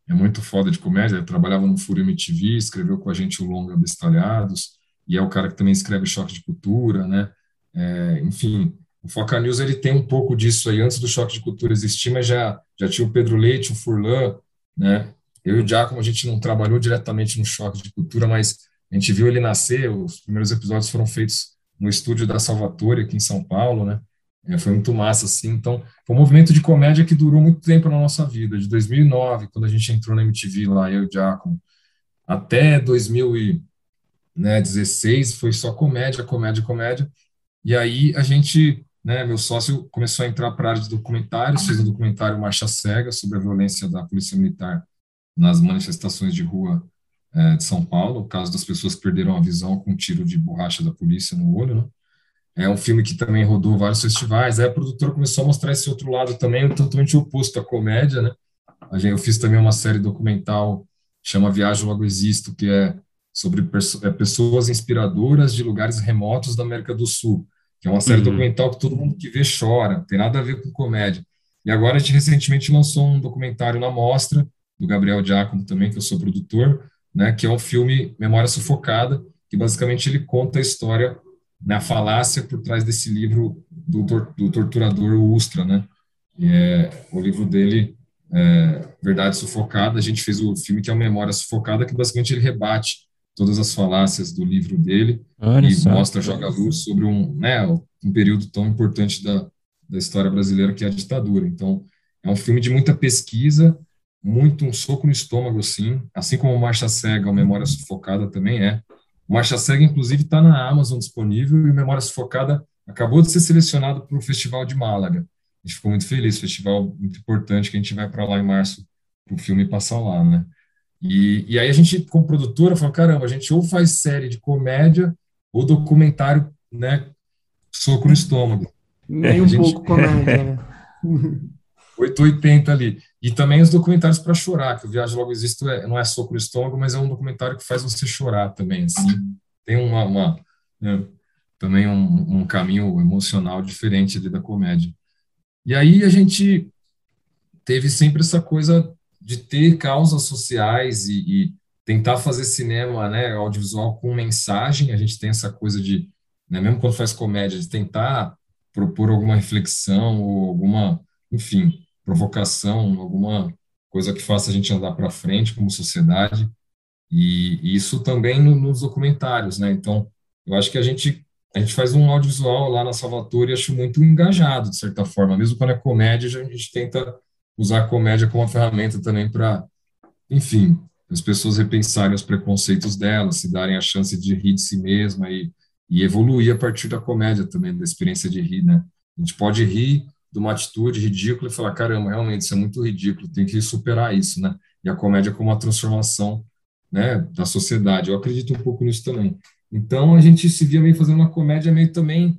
é muito foda de comédia, ele trabalhava no Fúria MTV, escreveu com a gente o Longa Bestalhados, e é o cara que também escreve Choque de Cultura, né? É, enfim, o Foca News ele tem um pouco disso aí, antes do Choque de Cultura existir, mas já, já tinha o Pedro Leite, o Furlan, né? Eu e o Giacomo, a gente não trabalhou diretamente no Choque de Cultura, mas a gente viu ele nascer, os primeiros episódios foram feitos no estúdio da Salvatore, aqui em São Paulo, né? É, foi muito massa, assim. Então, foi um movimento de comédia que durou muito tempo na nossa vida, de 2009, quando a gente entrou na MTV lá, eu e o Giacomo, até 2016, foi só comédia, comédia, comédia. E aí a gente, né, meu sócio começou a entrar para a área de documentários, fez um documentário Marcha Cega sobre a violência da Polícia Militar nas manifestações de rua de São Paulo, o caso das pessoas que perderam a visão com um tiro de borracha da polícia no olho, né? É um filme que também rodou vários festivais. Aí a produtora começou a mostrar esse outro lado também, totalmente oposto à comédia, né? Eu fiz também uma série documental chama Viagem Logo Existo, que é sobre é, pessoas inspiradoras de lugares remotos da América do Sul, que é uma série uhum. documental que todo mundo que vê chora, tem nada a ver com comédia. E agora a gente recentemente lançou um documentário na mostra, do Gabriel Giacomo também, que eu sou produtor, né, que é um filme Memória Sufocada, que basicamente ele conta a história, a falácia por trás desse livro do, do torturador Ustra, né, e é, o livro dele é, Verdade Sufocada, a gente fez o filme que é o Memória Sufocada, que basicamente ele rebate todas as falácias do livro dele Olha e só. mostra, joga luz sobre um, né, um período tão importante da, da história brasileira que é a ditadura. Então, é um filme de muita pesquisa, muito um soco no estômago, assim, assim como Marcha Cega, ou Memória Sufocada também é. Marcha Cega, inclusive, está na Amazon disponível e Memória Sufocada acabou de ser selecionado para o Festival de Málaga. A gente ficou muito feliz, festival muito importante que a gente vai para lá em março para o filme passar lá, né? E, e aí a gente, como produtora, falou, caramba, a gente ou faz série de comédia ou documentário, né, soco no estômago. Nem um gente... pouco comédia, né? 880 ali. E também os documentários para chorar, que o Viagem Logo Existe é, não é soco no estômago, mas é um documentário que faz você chorar também, assim. Tem uma, uma né, também um, um, caminho emocional diferente da comédia. E aí a gente teve sempre essa coisa de ter causas sociais e, e tentar fazer cinema, né, audiovisual com mensagem. A gente tem essa coisa de, né, mesmo quando faz comédia, de tentar propor alguma reflexão ou alguma, enfim, provocação, alguma coisa que faça a gente andar para frente como sociedade. E, isso também no, nos documentários, né? Então, eu acho que a gente a gente faz um audiovisual lá na Salvatore e acho muito engajado, de certa forma. Mesmo quando é comédia, a gente tenta usar a comédia como uma ferramenta também para, enfim, as pessoas repensarem os preconceitos delas, se darem a chance de rir de si mesma e, e evoluir a partir da comédia também, da experiência de rir, né? A gente pode rir de uma atitude ridícula e falar, caramba, realmente, isso é muito ridículo, tem que superar isso, né? E a comédia como uma transformação né, da sociedade. Eu acredito um pouco nisso também. Então, a gente se via meio fazendo uma comédia meio também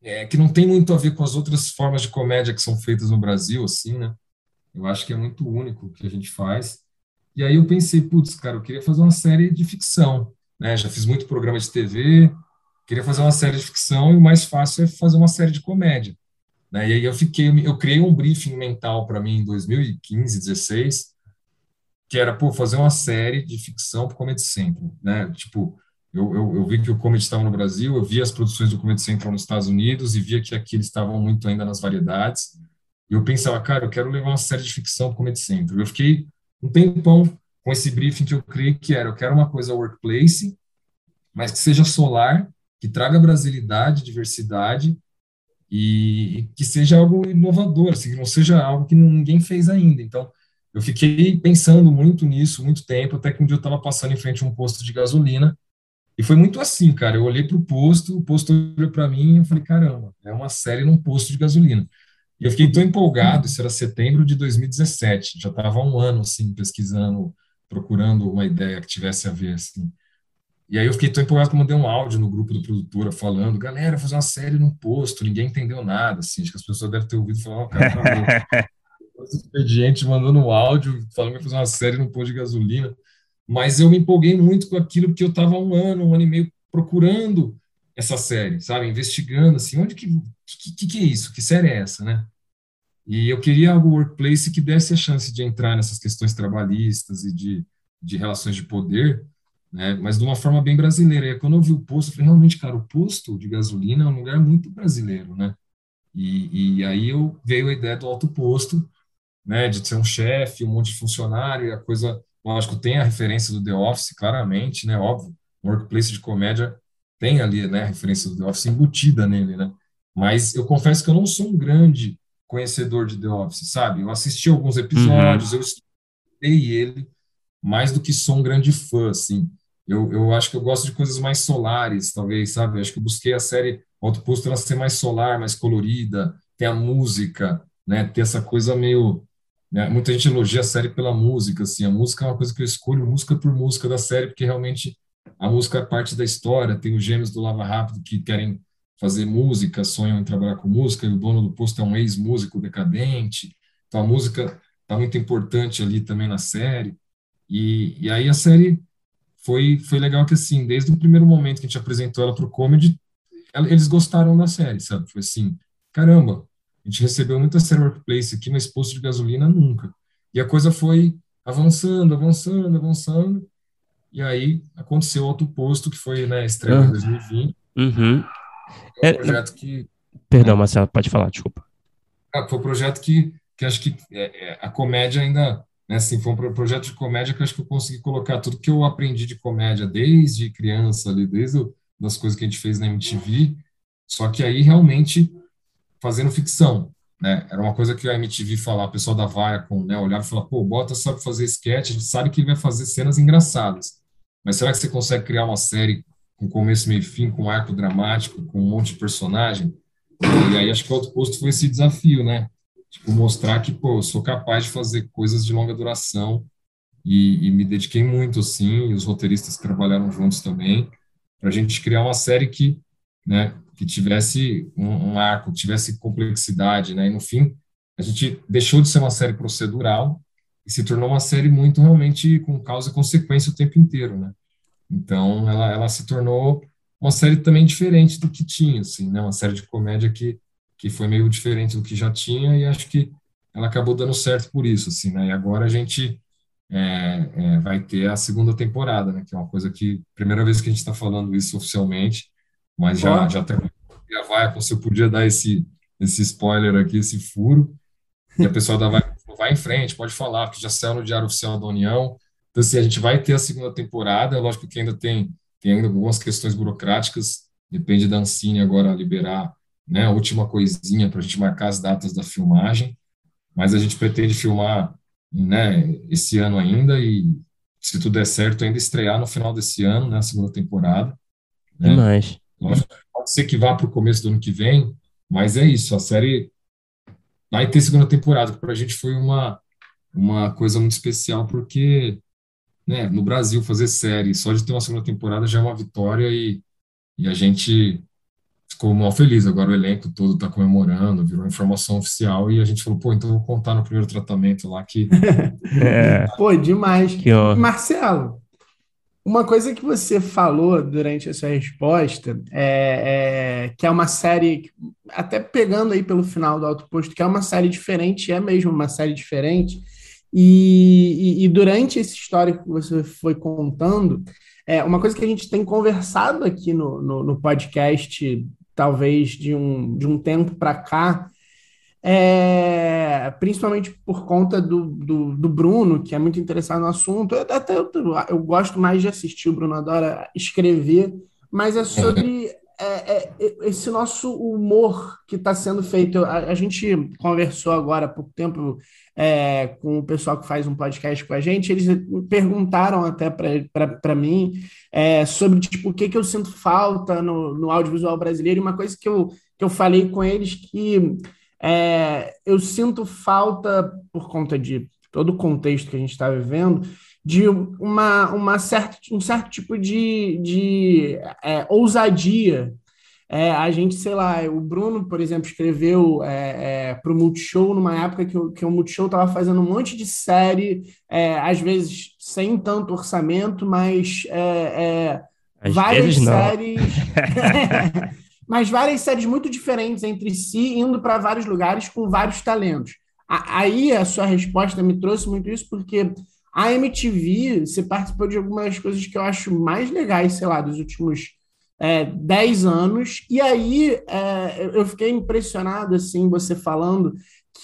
é, que não tem muito a ver com as outras formas de comédia que são feitas no Brasil, assim, né? Eu acho que é muito único o que a gente faz. E aí eu pensei, putz, cara, eu queria fazer uma série de ficção, né? Já fiz muito programa de TV, queria fazer uma série de ficção e o mais fácil é fazer uma série de comédia. Né? E aí eu fiquei, eu criei um briefing mental para mim em 2015, 16, que era, pô, fazer uma série de ficção para o Comedy Central, né? Tipo, eu, eu, eu, vi que o Comedy estava no Brasil, eu vi as produções do Comedy Central nos Estados Unidos e via que aqui eles estavam muito ainda nas variedades. E eu pensava, cara, eu quero levar uma série de ficção para o Comedy Central. Eu fiquei um tempão com esse briefing que eu criei, que era, eu quero uma coisa workplace, mas que seja solar, que traga brasilidade, diversidade e, que seja algo inovador, assim, que não seja algo que ninguém fez ainda. Então, eu fiquei pensando muito nisso, muito tempo, até que um dia eu estava passando em frente a um posto de gasolina e foi muito assim, cara. Eu olhei para o posto, o posto olhou para mim e eu falei, caramba, é uma série num posto de gasolina. E eu fiquei tão empolgado, isso era setembro de 2017, já estava um ano, assim, pesquisando, procurando uma ideia que tivesse a ver, assim. E aí eu fiquei tão empolgado que eu mandei um áudio no grupo do produtora falando, galera, fazer uma série num posto, ninguém entendeu nada, assim, acho que as pessoas devem ter ouvido falar, oh, cara, tá expediente mandando um áudio falando que ia fazer uma série num posto de gasolina. Mas eu me empolguei muito com aquilo porque eu estava um ano, um ano e meio procurando essa série, sabe? Investigando, assim, onde que, que, que é isso? Que série é essa, né? E eu queria algo workplace que desse a chance de entrar nessas questões trabalhistas e de, de relações de poder, né? Mas de uma forma bem brasileira. E quando eu vi o posto, eu falei, realmente, cara, o posto de gasolina é um lugar muito brasileiro, né? E, e aí eu veio a ideia do alto posto, né? De ser um chefe, um monte de funcionário, a coisa, lógico, tem a referência do The Office, claramente, né? Óbvio, um workplace de comédia tem ali, né? A referência do The Office embutida nele, né? Mas eu confesso que eu não sou um grande conhecedor de The Office, sabe? Eu assisti alguns episódios, uhum. eu estudei ele, mais do que sou um grande fã, assim. Eu, eu acho que eu gosto de coisas mais solares, talvez, sabe? Eu acho que eu busquei a série Autoposto ela ser mais solar, mais colorida, tem a música, né? Tem essa coisa meio... Né? Muita gente elogia a série pela música, assim. A música é uma coisa que eu escolho música por música da série, porque realmente a música é parte da história. Tem os gêmeos do Lava Rápido que querem fazer música, sonham em trabalhar com música, e o dono do posto é um ex-músico decadente. Então a música está muito importante ali também na série. E, e aí a série foi, foi legal que, assim, desde o primeiro momento que a gente apresentou ela para o comedy, eles gostaram da série, sabe? Foi assim, caramba, a gente recebeu muita série Workplace aqui, mas posto de gasolina nunca. E a coisa foi avançando, avançando, avançando, e aí aconteceu outro posto, que foi, né, estreia em 2020. Uhum. É um projeto que... Perdão, Marcelo, pode falar, desculpa. Ah, foi um projeto que, que acho que é, é, a comédia ainda né, assim, foi um projeto de comédia que eu acho que eu consegui colocar tudo que eu aprendi de comédia desde criança, ali, desde o, das coisas que a gente fez na MTV, só que aí realmente fazendo ficção, né? Era uma coisa que a MTV falava, o pessoal da Vaia com, né, olhava e falava, pô, Bota sabe fazer sketch, a gente sabe que ele vai fazer cenas engraçadas, mas será que você consegue criar uma série com começo, meio fim, com arco dramático, com um monte de personagem? E aí acho que o outro posto foi esse desafio, né? Tipo, mostrar que, pô, eu sou capaz de fazer coisas de longa duração e, e me dediquei muito, assim, e os roteiristas que trabalharam juntos também, para a gente criar uma série que, né, que tivesse um, um arco, tivesse complexidade, né, e no fim a gente deixou de ser uma série procedural e se tornou uma série muito realmente com causa e consequência o tempo inteiro, né. Então ela, ela se tornou uma série também diferente do que tinha, assim, né, uma série de comédia que que foi meio diferente do que já tinha e acho que ela acabou dando certo por isso, assim, né? E agora a gente é, é, vai ter a segunda temporada, né? Que é uma coisa que primeira vez que a gente está falando isso oficialmente, mas já já até já vai, se eu podia dar esse esse spoiler aqui, esse furo, e a pessoa da vai vai em frente, pode falar, porque já saiu no Diário Oficial da União. Então, assim, a gente vai ter a segunda temporada, lógico que ainda tem, tem ainda algumas questões burocráticas, depende da Ancine agora liberar né, a última coisinha para a gente marcar as datas da filmagem, mas a gente pretende filmar né, esse ano ainda e, se tudo der certo, ainda estrear no final desse ano, né, a segunda temporada. Né? Demais. pode ser que vá para o começo do ano que vem, mas é isso, a série vai ter segunda temporada, que para a gente foi uma, uma coisa muito especial, porque né, no Brasil fazer série, só de ter uma segunda temporada já é uma vitória e, e a gente ficou mal feliz. Agora o elenco todo está comemorando, virou informação oficial e a gente falou, pô, então vou contar no primeiro tratamento lá que. é. Pô, demais. Que Marcelo, uma coisa que você falou durante a sua resposta é, é, que é uma série, até pegando aí pelo final do Autoposto, que é uma série diferente, é mesmo uma série diferente. E, e, e durante esse histórico que você foi contando, é, uma coisa que a gente tem conversado aqui no, no, no podcast talvez de um, de um tempo para cá, é, principalmente por conta do, do, do, Bruno, que é muito interessado no assunto. Eu, até eu, eu, gosto mais de assistir, o Bruno adora escrever, mas é sobre é, é, esse nosso humor que está sendo feito. A, a, gente conversou agora há pouco tempo é, com o pessoal que faz um podcast com a gente, eles perguntaram até para mim é, sobre tipo, o que, que eu sinto falta no, no audiovisual brasileiro, e uma coisa que eu, que eu falei com eles que é, eu sinto falta, por conta de todo o contexto que a gente está vivendo, de uma, uma certa, um certo tipo de, de é, ousadia é, a gente, sei lá, o Bruno, por exemplo, escreveu é, é, para o Multishow numa época que, o, que o Multishow estava fazendo um monte de série, é, às vezes sem tanto orçamento, mas é, é várias séries. mas várias séries muito diferentes entre si, indo para vários lugares com vários talentos. Aí a sua resposta me trouxe muito isso, porque a MTV, você participou de algumas coisas que eu acho mais legais, sei lá, dos últimos é, 10 anos. E aí é, eu fiquei impressionado, assim, você falando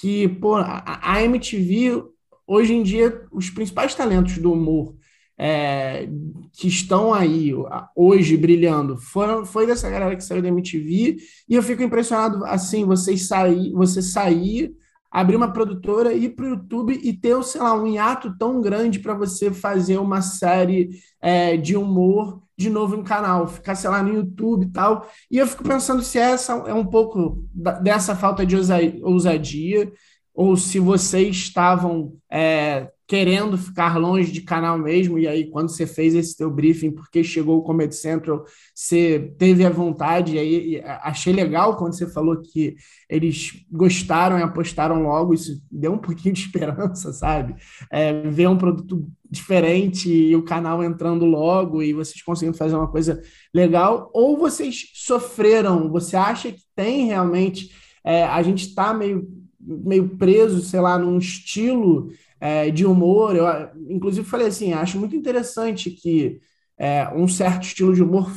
que, pô, a, MTV, hoje em dia, os principais talentos do humor é, que estão aí hoje brilhando foram, foi dessa galera que saiu da MTV. E eu fico impressionado, assim, vocês sair, você sair abrir uma produtora, ir para o YouTube e ter, sei lá, um hiato tão grande para você fazer uma série é, de humor de novo em canal, ficar, sei lá, no YouTube e tal. E eu fico pensando se essa é um pouco dessa falta de ousadia, ou se vocês estavam é, querendo ficar longe de canal mesmo, e aí quando você fez esse teu briefing, porque chegou o Comedy Central, você teve a vontade, e aí achei legal quando você falou que eles gostaram e apostaram logo, isso deu um pouquinho de esperança, sabe? É, ver um produto diferente e o canal entrando logo e vocês conseguindo fazer uma coisa legal, ou vocês sofreram, você acha que tem realmente, é, a gente está meio, meio preso, sei lá, num estilo é, de humor. Eu, inclusive, falei assim: acho muito interessante que é, um certo estilo de humor,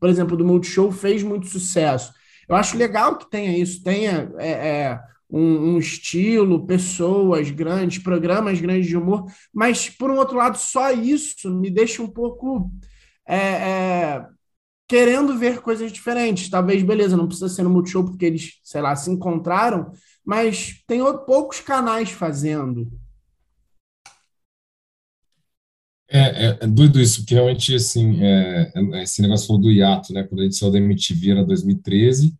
por exemplo, do Multishow, fez muito sucesso. Eu acho legal que tenha isso, tenha é, é, um, um, estilo, pessoas grandes, programas grandes de humor, mas, por um outro lado, só isso me deixa um pouco. É, é, querendo ver coisas diferentes. Talvez, beleza, não precisa ser no Multishow porque eles, sei lá, se encontraram, mas tem poucos canais fazendo. É, é, é, doido isso, porque realmente, assim, é, é, esse negócio falou do hiato, né? Quando a gente saiu da MTV era 2013,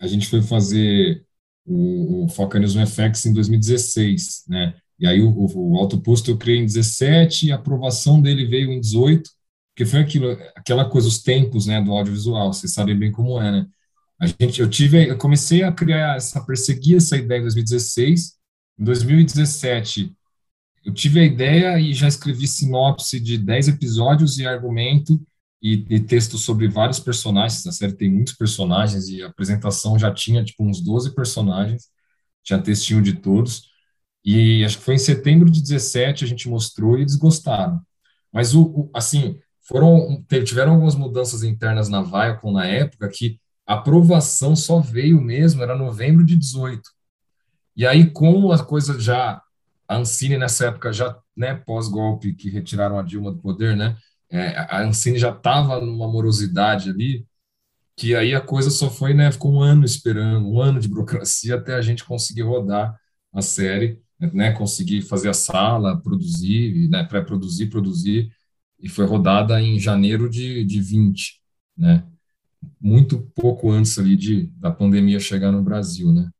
a gente foi fazer o, o Foca News no FX em 2016, né? E aí o, o, o eu criei em 17 e a aprovação dele veio em 18, porque foi aquilo, aquela coisa, os tempos, né, do audiovisual, vocês sabem bem como é, né? A gente, eu tive, eu comecei a criar essa, perseguir essa ideia em 2016, em 2017 eu tive a ideia e já escrevi sinopse de 10 episódios e argumento e, e texto sobre vários personagens. A série tem muitos personagens e a apresentação já tinha tipo uns 12 personagens, tinha textinho de todos. E acho que foi em setembro de 17 a gente mostrou e eles gostaram. Mas o, o assim, foram tiveram algumas mudanças internas na Viacom na época que a aprovação só veio mesmo era novembro de 18. E aí, como a coisa já a Ancine nessa época já, né, pós-golpe que retiraram a Dilma do poder, né, é, a Ancine já estava numa morosidade ali, que aí a coisa só foi, né, ficou um ano esperando, um ano de burocracia até a gente conseguir rodar a série, né, conseguir fazer a sala, produzir, né, pré-produzir, produzir, e foi rodada em janeiro de, de 20, né, muito pouco antes ali de, da pandemia chegar no Brasil, né.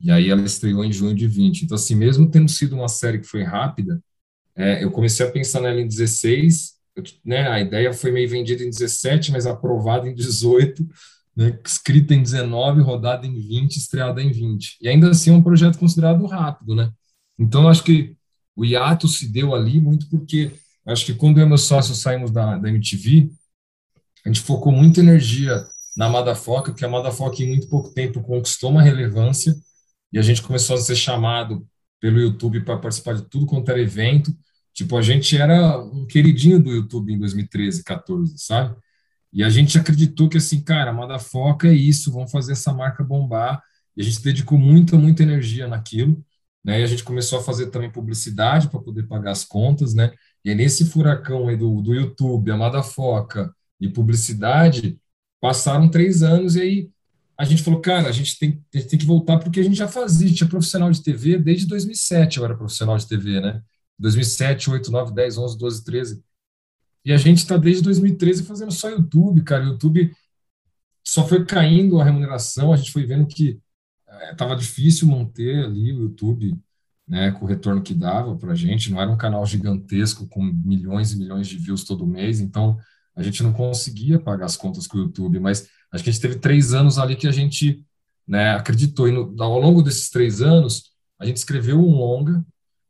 E aí ela estreou em junho de 20. Então, assim, mesmo tendo sido uma série que foi rápida, é, eu comecei a pensar nela em 16, eu, né, a ideia foi meio vendida em 17, mas aprovada em 18, né, escrita em 19, rodada em 20, estreada em 20. E ainda assim é um projeto considerado rápido, né? Então, acho que o hiato se deu ali muito porque acho que quando eu e meus sócios saímos da, da MTV, a gente focou muita energia na Madafoca, porque a Madafoca em muito pouco tempo conquistou uma relevância, e a gente começou a ser chamado pelo YouTube para participar de tudo quanto era evento. Tipo, a gente era um queridinho do YouTube em 2013, 14, sabe? E a gente acreditou que, assim, cara, a foca é isso, vamos fazer essa marca bombar. E a gente dedicou muita, muita energia naquilo, né? E a gente começou a fazer também publicidade para poder pagar as contas, né? E nesse furacão aí do, do YouTube, a foca e publicidade, passaram três anos e aí a gente falou, cara, a gente tem, a gente tem que voltar porque a gente já fazia, a gente é profissional de TV desde 2007, eu era profissional de TV, né? 2007, 8, 9, 10, 11, 12, 13. E a gente está desde 2013 fazendo só YouTube, cara. YouTube só foi caindo a remuneração, a gente foi vendo que estava é, difícil manter ali o YouTube, né, com o retorno que dava para a gente. Não era um canal gigantesco com milhões e milhões de views todo mês, então a gente não conseguia pagar as contas com o YouTube, mas Acho que a gente teve três anos ali que a gente né, acreditou. E no, ao longo desses três anos, a gente escreveu um longa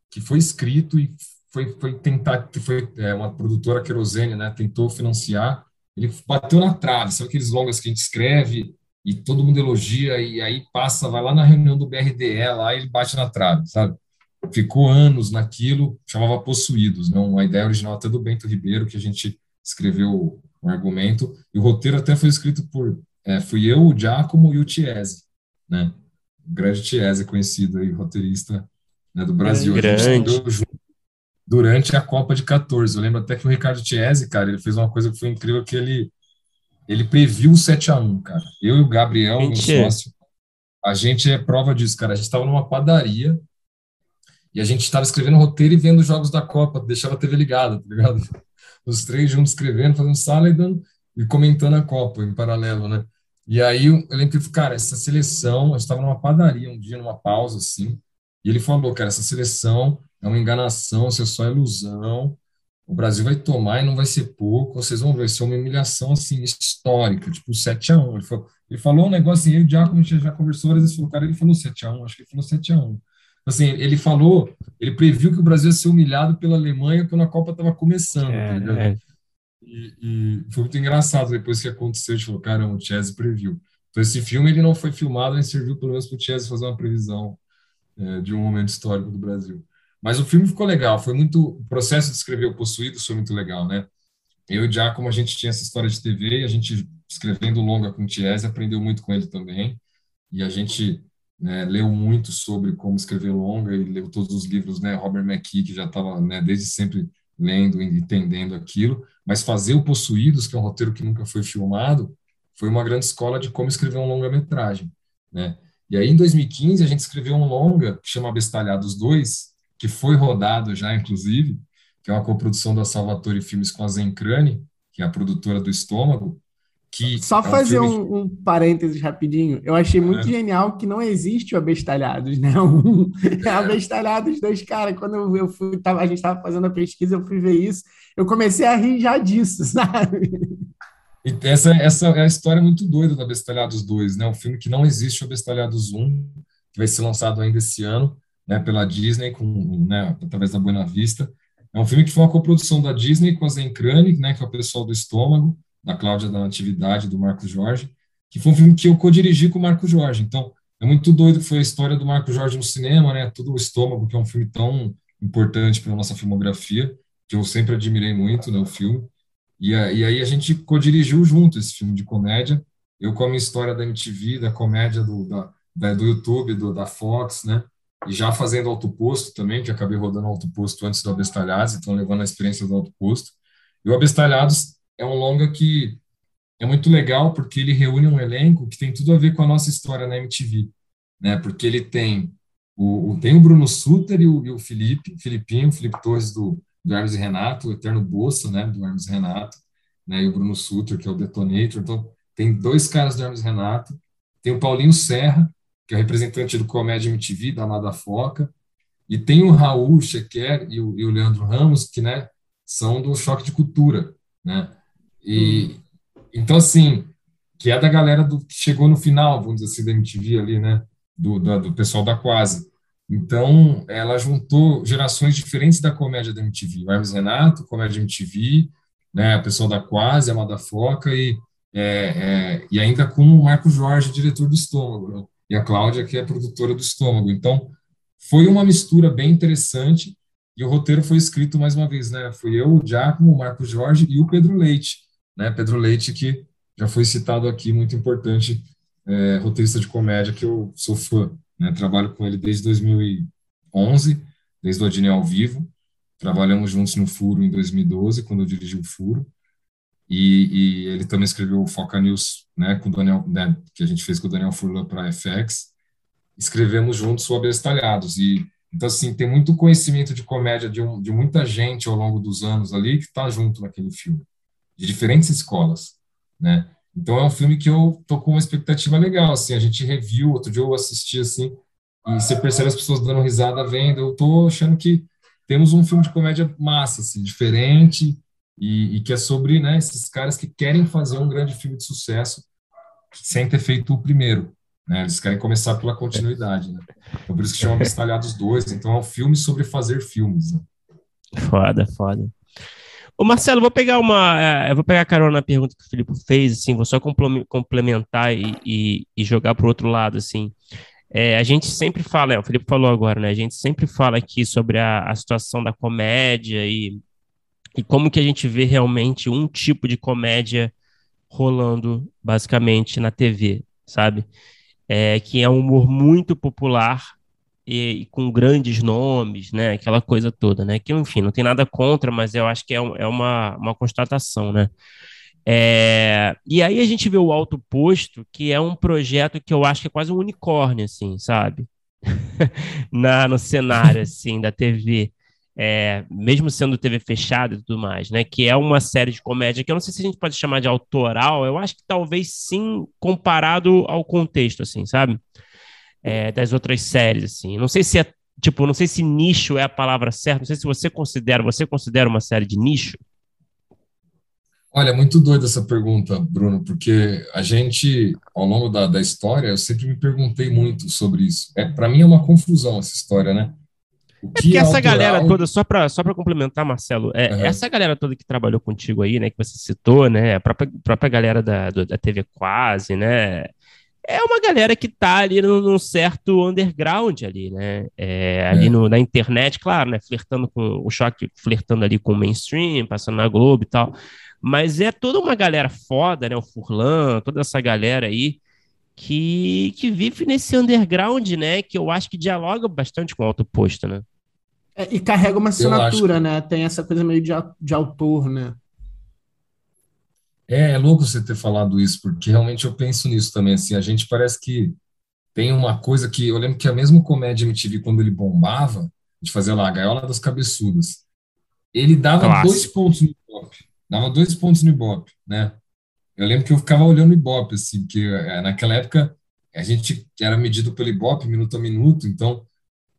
que foi escrito e foi, foi tentar, que foi é, uma produtora querosene, né, tentou financiar. Ele bateu na trave, sabe aqueles longas que a gente escreve e todo mundo elogia e aí passa, vai lá na reunião do BRDE lá e ele bate na trave, sabe? ficou anos naquilo, chamava Possuídos, né? uma ideia original até do Bento Ribeiro, que a gente escreveu um argumento, e o roteiro até foi escrito por, é, fui eu, o Giacomo e o Tiese, né? O grande Tiese, conhecido aí, roteirista né, do Brasil. Grande. A gente durante a Copa de 14. Eu lembro até que o Ricardo Tiese, cara, ele fez uma coisa que foi incrível, que ele, ele previu o 7 a 1 cara. Eu e o Gabriel, meu sócio, a gente é prova disso, cara. A gente estava numa padaria e a gente estava escrevendo roteiro e vendo os jogos da Copa, deixava a TV ligada, tá ligado? Os três juntos escrevendo, fazendo sala e, e comentando a Copa em paralelo, né? E aí eu lembro que, cara, essa seleção, a gente estava numa padaria um dia, numa pausa, assim, e ele falou, cara, essa seleção é uma enganação, isso é só ilusão, o Brasil vai tomar e não vai ser pouco, vocês vão ver, vai ser uma humilhação, assim, histórica, tipo 7 a 1 Ele falou, ele falou um negócio assim, ele já, como a gente já conversou vezes, falou, cara, ele falou 7 a 1 acho que ele falou 7 a 1 Assim, ele falou, ele previu que o Brasil ia ser humilhado pela Alemanha quando a Copa estava começando, é, tá é. E, e, foi muito engraçado depois que aconteceu, a gente falou, cara, o Chelsea previu. Então, esse filme ele não foi filmado, ele serviu pelo menos para o Chelsea fazer uma previsão é, de um momento histórico do Brasil. Mas o filme ficou legal, foi muito. O processo de escrever o Possuído foi muito legal, né? Eu e já como a gente tinha essa história de TV, a gente escrevendo longa com o Tiese, aprendeu muito com ele também. E a gente né, leu muito sobre como escrever longa e leu todos os livros, né? Robert McKee, que já estava né, desde sempre lendo e entendendo aquilo. Mas fazer o Possuídos, que é um roteiro que nunca foi filmado, foi uma grande escola de como escrever um longa-metragem, né? E aí, em 2015, a gente escreveu um longa que chama Bestalhados 2, que foi rodado já, inclusive, que é uma coprodução da Salvatore Filmes com a Zencrane, que é a produtora do Estômago, que Só é fazer um, filme... um, um, parênteses rapidinho. Eu achei muito é. genial que não existe o Abestalhados, né? Um, é Abestalhados dois caras. Quando eu, eu fui, tava, a gente estava fazendo a pesquisa, eu fui ver isso. Eu comecei a rir já disso, sabe? E essa, essa é a história muito doida do Abestalhados 2, né? Um filme que não existe o Abestalhados 1, que vai ser lançado ainda esse ano né, pela Disney, com, né, através da Buena Vista. É um filme que foi uma coprodução da Disney com a Zencrane, né, que é o pessoal do Estômago, da Cláudia da Natividade, do Marco Jorge, que foi um filme que eu co-dirigi com o Marco Jorge. Então, é muito doido foi a história do Marco Jorge no cinema, né, tudo o Estômago, que é um filme tão importante para a nossa filmografia, que eu sempre admirei muito, né, o filme. E, e aí a gente co-dirigiu junto esse filme de comédia, eu com a minha história da MTV, da comédia do, da, da do YouTube, do, da Fox, né, e já fazendo autoposto também, que acabei rodando autoposto antes do Abestalhados, então levando a experiência do autoposto. E o Abestalhados é um longa que é muito legal porque ele reúne um elenco que tem tudo a ver com a nossa história na MTV, né? Porque ele tem o, o tem o Bruno Suter e o, e o Felipe, Filipinho, Felipe Torres do, do Hermes e Renato, o eterno Bolsa, né? Do Hermes e Renato, né? E o Bruno Suter, que é o Detonator. Então, tem dois caras do Hermes e Renato. Tem o Paulinho Serra, que é representante do Comédia MTV, da Amada Foca, e tem o Raul Chequer e o, e o Leandro Ramos, que né, são do Choque de Cultura, né? E, hum. Então, assim, que é da galera do, que chegou no final, vamos dizer assim, da MTV ali, né? Do, da, do pessoal da Quase. Então, ela juntou gerações diferentes da comédia da MTV. O Hermes Renato, comédia MTV, né? O pessoal da Quase, a Amada Foca e, é, é, e ainda com o Marco Jorge, diretor do Estômago, né? e a Cláudia, que é produtora do Estômago. Então, foi uma mistura bem interessante e o roteiro foi escrito mais uma vez, né? Fui eu, o Giacomo, o Marco Jorge e o Pedro Leite, né? Pedro Leite, que já foi citado aqui, muito importante, é, roteirista de comédia, que eu sou fã, né? Trabalho com ele desde 2011, desde o Adine ao vivo. Trabalhamos juntos no Furo em 2012, quando eu dirigi o Furo. E, e, ele também escreveu o Foca News, né, com Daniel, né, que a gente fez com o Daniel Furlan para a FX. Escrevemos juntos o Abestalhados. E, então, assim, tem muito conhecimento de comédia de, um, de muita gente ao longo dos anos ali que está junto naquele filme, de diferentes escolas, né? Então, é um filme que eu tô com uma expectativa legal, assim, a gente reviu, outro dia eu assisti, assim, e você percebe as pessoas dando risada vendo, eu tô achando que temos um filme de comédia massa, assim, diferente, e, e, que é sobre né, esses caras que querem fazer um grande filme de sucesso sem ter feito o primeiro. Né? Eles querem começar pela continuidade. Né? Então, por isso que chama Bestalhados dois. Então, é um filme sobre fazer filmes. Né? Foda, foda. Ô Marcelo, vou pegar uma. É, eu vou pegar a carona na pergunta que o Felipe fez, assim, vou só complementar e, e, e jogar para o outro lado, assim. É, a gente sempre fala, é, o Felipe falou agora, né? A gente sempre fala aqui sobre a, a situação da comédia e, e como que a gente vê realmente um tipo de comédia rolando basicamente na TV, sabe? É, que é um humor muito popular e, e, com grandes nomes, né? Aquela coisa toda, né? Que, enfim, não tem nada contra, mas eu acho que é, é uma, uma constatação, né? É, e aí a gente vê o Alto Posto, que é um projeto que eu acho que é quase um unicórnio, assim, sabe? Na, no cenário, assim, da TV. É, mesmo sendo TV fechada e tudo mais, né? Que é uma série de comédia que eu não sei se a gente pode chamar de autoral, eu acho que talvez sim, comparado ao contexto, assim, sabe? É, das outras séries, assim. Não sei se é, tipo, não sei se nicho é a palavra certa, não sei se você considera, você considera uma série de nicho? Olha, muito doida essa pergunta, Bruno, porque a gente, ao longo da, da história, eu sempre me perguntei muito sobre isso. É, para mim é uma confusão essa história, né? O é que é essa autoral... galera toda, só para só complementar, Marcelo, é, uhum. essa galera toda que trabalhou contigo aí, né, que você citou, né, a própria, própria galera da, da TV Quase, né, é uma galera que tá ali num, num certo underground ali, né, é, ali é. No, na internet, claro, né, flertando com o choque, flertando ali com o mainstream, passando na Globo e tal, mas é toda uma galera foda, né? O Furlan, toda essa galera aí que, que vive nesse underground, né? Que eu acho que dialoga bastante com o alto posto, né? É, e carrega uma assinatura, que... né? Tem essa coisa meio de, de autor, né? É, é louco você ter falado isso, porque realmente eu penso nisso também. Assim, a gente parece que tem uma coisa que eu lembro que a mesma comédia MTV, quando ele bombava, gente fazia lá a Gaiola das Cabeçudas, ele dava Clássico. dois pontos no top dava dois pontos no Ibope, né? Eu lembro que eu ficava olhando o Ibope, assim, porque é, naquela época a gente era medido pelo Ibope, minuto a minuto, então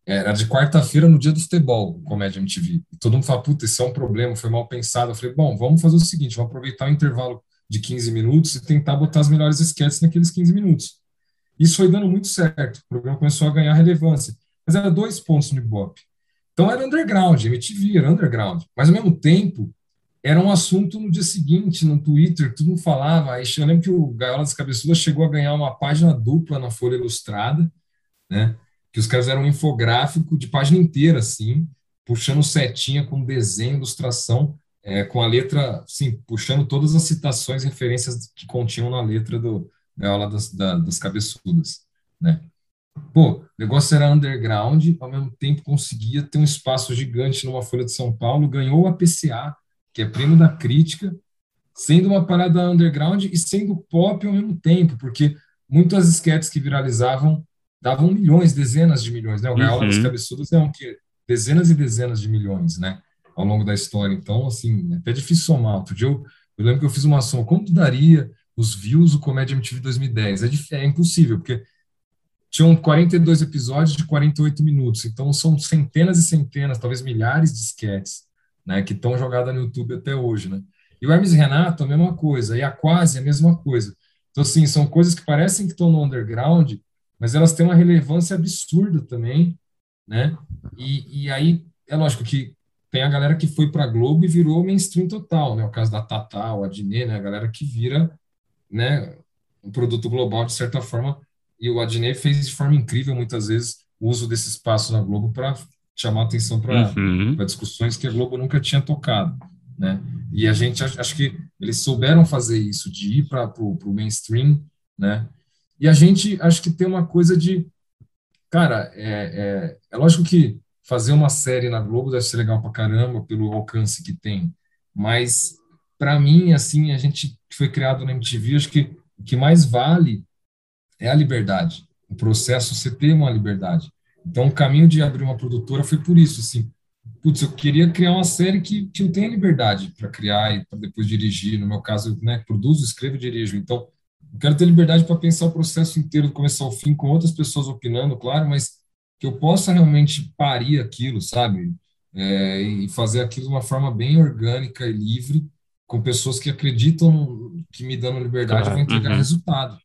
era de quarta-feira no dia do futebol, Comédia MTV. E todo mundo fala, puta, isso é um problema, foi mal pensado. Eu falei, bom, vamos fazer o seguinte, vamos aproveitar o intervalo de 15 minutos e tentar botar as melhores esquetes naqueles 15 minutos. Isso foi dando muito certo, o programa começou a ganhar relevância. Mas era dois pontos no Ibope. Então era underground, MTV era underground. Mas ao mesmo tempo, era um assunto no dia seguinte, no Twitter, todo mundo falava. Eu lembro que o Gaiola das Cabeçudas chegou a ganhar uma página dupla na Folha Ilustrada, né? Que os caras eram um infográfico de página inteira, assim, puxando setinha com desenho, ilustração, é, com a letra, assim, puxando todas as citações, referências que continham na letra do Gaiola das, da, das Cabeçudas, né? Pô, o negócio era underground, ao mesmo tempo conseguia ter um espaço gigante numa Folha de São Paulo, ganhou a PCA, que é prêmio da crítica, sendo uma parada underground e sendo pop ao mesmo tempo, porque muitas esquetes que viralizavam davam milhões, dezenas de milhões, né? O Gaiola uhum. das Cabeçudas é um que dezenas e dezenas de milhões, né? Ao longo da história. Então, assim, é até difícil somar. Outro dia eu, eu lembro que eu fiz uma soma. Quanto daria os views do Comédia MTV 2010? É, é impossível, porque tinham 42 episódios de 48 minutos. Então, são centenas e centenas, talvez milhares de esquetes né, que estão jogadas no YouTube até hoje, né? E o Hermes Renato, a mesma coisa, e a Quase, a mesma coisa. Então, assim, são coisas que parecem que estão no underground, mas elas têm uma relevância absurda também, né? E, e aí, é lógico que tem a galera que foi para a Globo e virou mainstream total, né? O caso da Tata, o Adnet, né? A galera que vira, né? Um produto global, de certa forma, e o Adnet fez de forma incrível, muitas vezes, o uso desse espaço na Globo para chamar atenção para uhum. discussões que a Globo nunca tinha tocado, né? E a gente acho que eles souberam fazer isso, de ir para o mainstream, né? E a gente acho que tem uma coisa de, cara, é, é, é lógico que fazer uma série na Globo deve ser legal para caramba pelo alcance que tem, mas para mim, assim, a gente foi criado na MTV, acho que o que mais vale é a liberdade, o processo você ter uma liberdade. Então, o caminho de abrir uma produtora foi por isso, assim. Putz, eu queria criar uma série que, que eu tenha liberdade para criar e para depois dirigir. No meu caso, né, produzo, escrevo e dirijo. Então, eu quero ter liberdade para pensar o processo inteiro, do começo ao fim, com outras pessoas opinando, claro, mas que eu possa realmente parir aquilo, sabe? É, e fazer aquilo de uma forma bem orgânica e livre, com pessoas que acreditam que me dando liberdade claro. vão entregar uhum. resultado.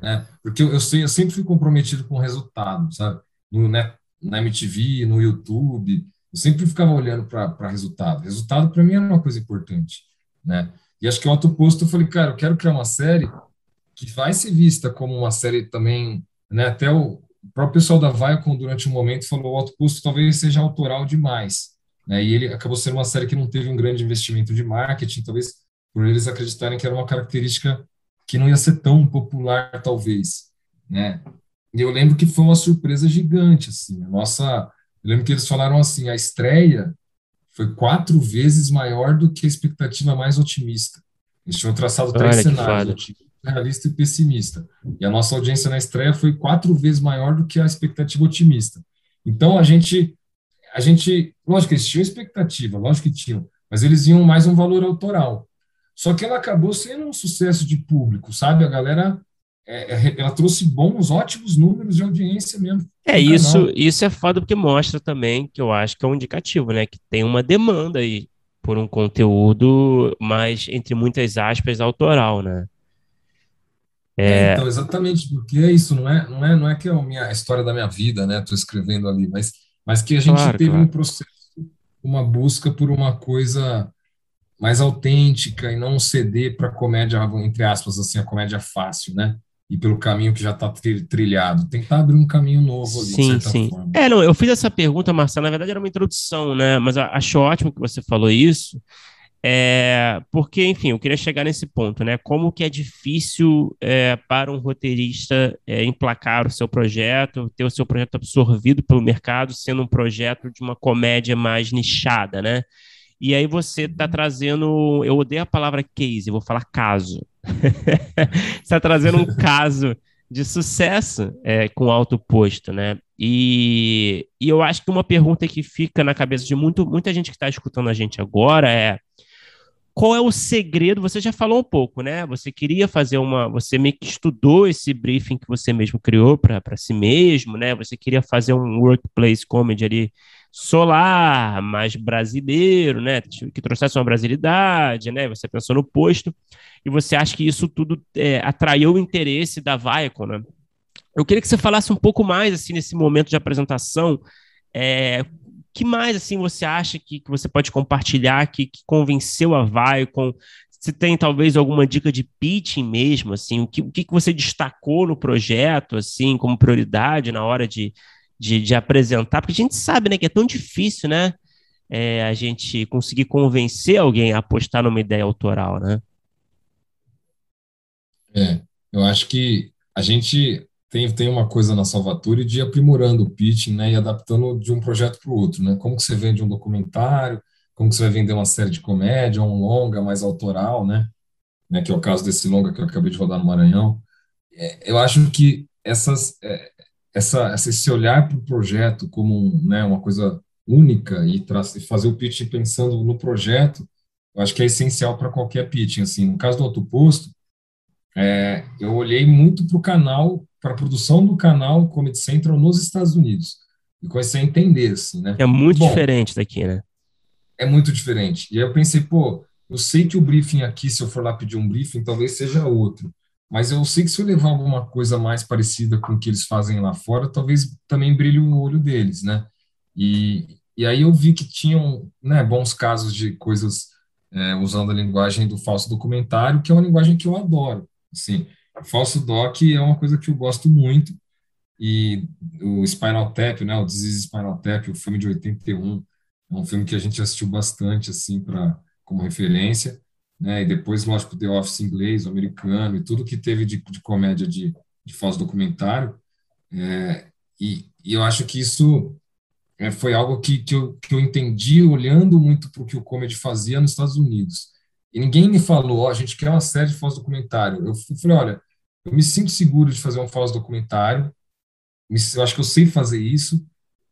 Né? Porque eu, eu, sei, eu sempre fui comprometido com o resultado, sabe? no, né, na MTV, no YouTube, eu sempre ficava olhando para resultado. Resultado, para mim, era uma coisa importante, né? E acho que o Alto Posto, eu falei, cara, eu quero criar uma série que vai ser vista como uma série também, né? Até o, próprio pessoal da Viacom, durante um momento, falou o Alto Custo talvez seja autoral demais. Né? E ele acabou sendo uma série que não teve um grande investimento de marketing, talvez por eles acreditarem que era uma característica que não ia ser tão popular, talvez. Né? E eu lembro que foi uma surpresa gigante. Assim, a nossa, eu lembro que eles falaram assim: a estreia foi quatro vezes maior do que a expectativa mais otimista. Eles tinham traçado três cenários realista e pessimista. E a nossa audiência na estreia foi quatro vezes maior do que a expectativa otimista. Então a gente, a gente, lógico que eles tinham expectativa, lógico que tinham, mas eles iam mais um valor autoral. Só que ela acabou sendo um sucesso de público, sabe? A galera, é, é ela trouxe bons, ótimos números de audiência mesmo. É isso, isso é foda porque mostra também que eu acho que é um indicativo, né? Que tem uma demanda aí por um conteúdo mais, entre muitas aspas, autoral, né? É... é... então, exatamente, porque é isso, não é, não é, não é que é a, minha, a história da minha vida, né? Estou escrevendo ali, mas, mas que a gente claro, teve claro. um processo, uma busca por uma coisa mais autêntica e não ceder para a comédia, entre aspas, assim, a comédia fácil, né? E pelo caminho que já está trilhado. Tentar abrir um caminho novo ali, sim, sim. Forma. É, não, eu fiz essa pergunta, Marcelo, na verdade era uma introdução, né? Mas acho ótimo que você falou isso, é, porque, enfim, eu queria chegar nesse ponto, né? Como que é difícil é, para um roteirista é, emplacar o seu projeto, ter o seu projeto absorvido pelo mercado, sendo um projeto de uma comédia mais nichada, né? E aí você está trazendo, eu odeio a palavra case, eu vou falar caso. está trazendo um caso de sucesso é, com alto posto, né? E, e eu acho que uma pergunta que fica na cabeça de muito, muita gente que está escutando a gente agora é qual é o segredo? Você já falou um pouco, né? Você queria fazer uma. Você meio que estudou esse briefing que você mesmo criou para si mesmo, né? Você queria fazer um workplace comedy ali solar, mais brasileiro, né? Que trouxesse uma brasilidade, né? Você pensou no posto e você acha que isso tudo é, atraiu o interesse da Viacom, né? Eu queria que você falasse um pouco mais, assim, nesse momento de apresentação, é, que mais assim você acha que, que você pode compartilhar que, que convenceu a Viacom? Se tem talvez alguma dica de pitching mesmo, assim, o que, o que você destacou no projeto, assim, como prioridade na hora de, de, de apresentar? Porque a gente sabe, né, que é tão difícil, né, é, a gente conseguir convencer alguém a apostar numa ideia autoral, né? É, eu acho que a gente tem, tem uma coisa na Salvatore de aprimorando o pitching, né, e adaptando de um projeto para o outro, né? Como que você vende um documentário, como que você vai vender uma série de comédia, um longa mais autoral, né? né que é o caso desse longa que eu acabei de rodar no Maranhão. É, eu acho que essas, é, essa, esse olhar para o projeto como um, né, uma coisa única e, e fazer o pitching pensando no projeto, eu acho que é essencial para qualquer pitching. Assim, no caso do Alto Posto, é, eu olhei muito para o canal para a produção do canal Comedy Central nos Estados Unidos. E comecei a entender, assim, né? É muito Bom, diferente daqui, né? É muito diferente. E aí eu pensei, pô, eu sei que o briefing aqui, se eu for lá pedir um briefing, talvez seja outro. Mas eu sei que se eu levar alguma coisa mais parecida com o que eles fazem lá fora, talvez também brilhe o olho deles, né? E, e aí eu vi que tinham né, bons casos de coisas é, usando a linguagem do falso documentário, que é uma linguagem que eu adoro. Assim, Falso Doc é uma coisa que eu gosto muito, e o Spinal Tap, né, o Disease Spinal Tap, o filme de 81, é um filme que a gente assistiu bastante, assim, para como referência, né, e depois, lógico, The Office inglês, o americano, e tudo que teve de, de comédia de, de falso documentário, é, e, e, eu acho que isso é, foi algo que, que, eu, que eu entendi olhando muito para o que o comedy fazia nos Estados Unidos, e ninguém me falou, oh, a gente quer uma série de falso documentário. Eu falei, olha, eu me sinto seguro de fazer um falso documentário, eu acho que eu sei fazer isso,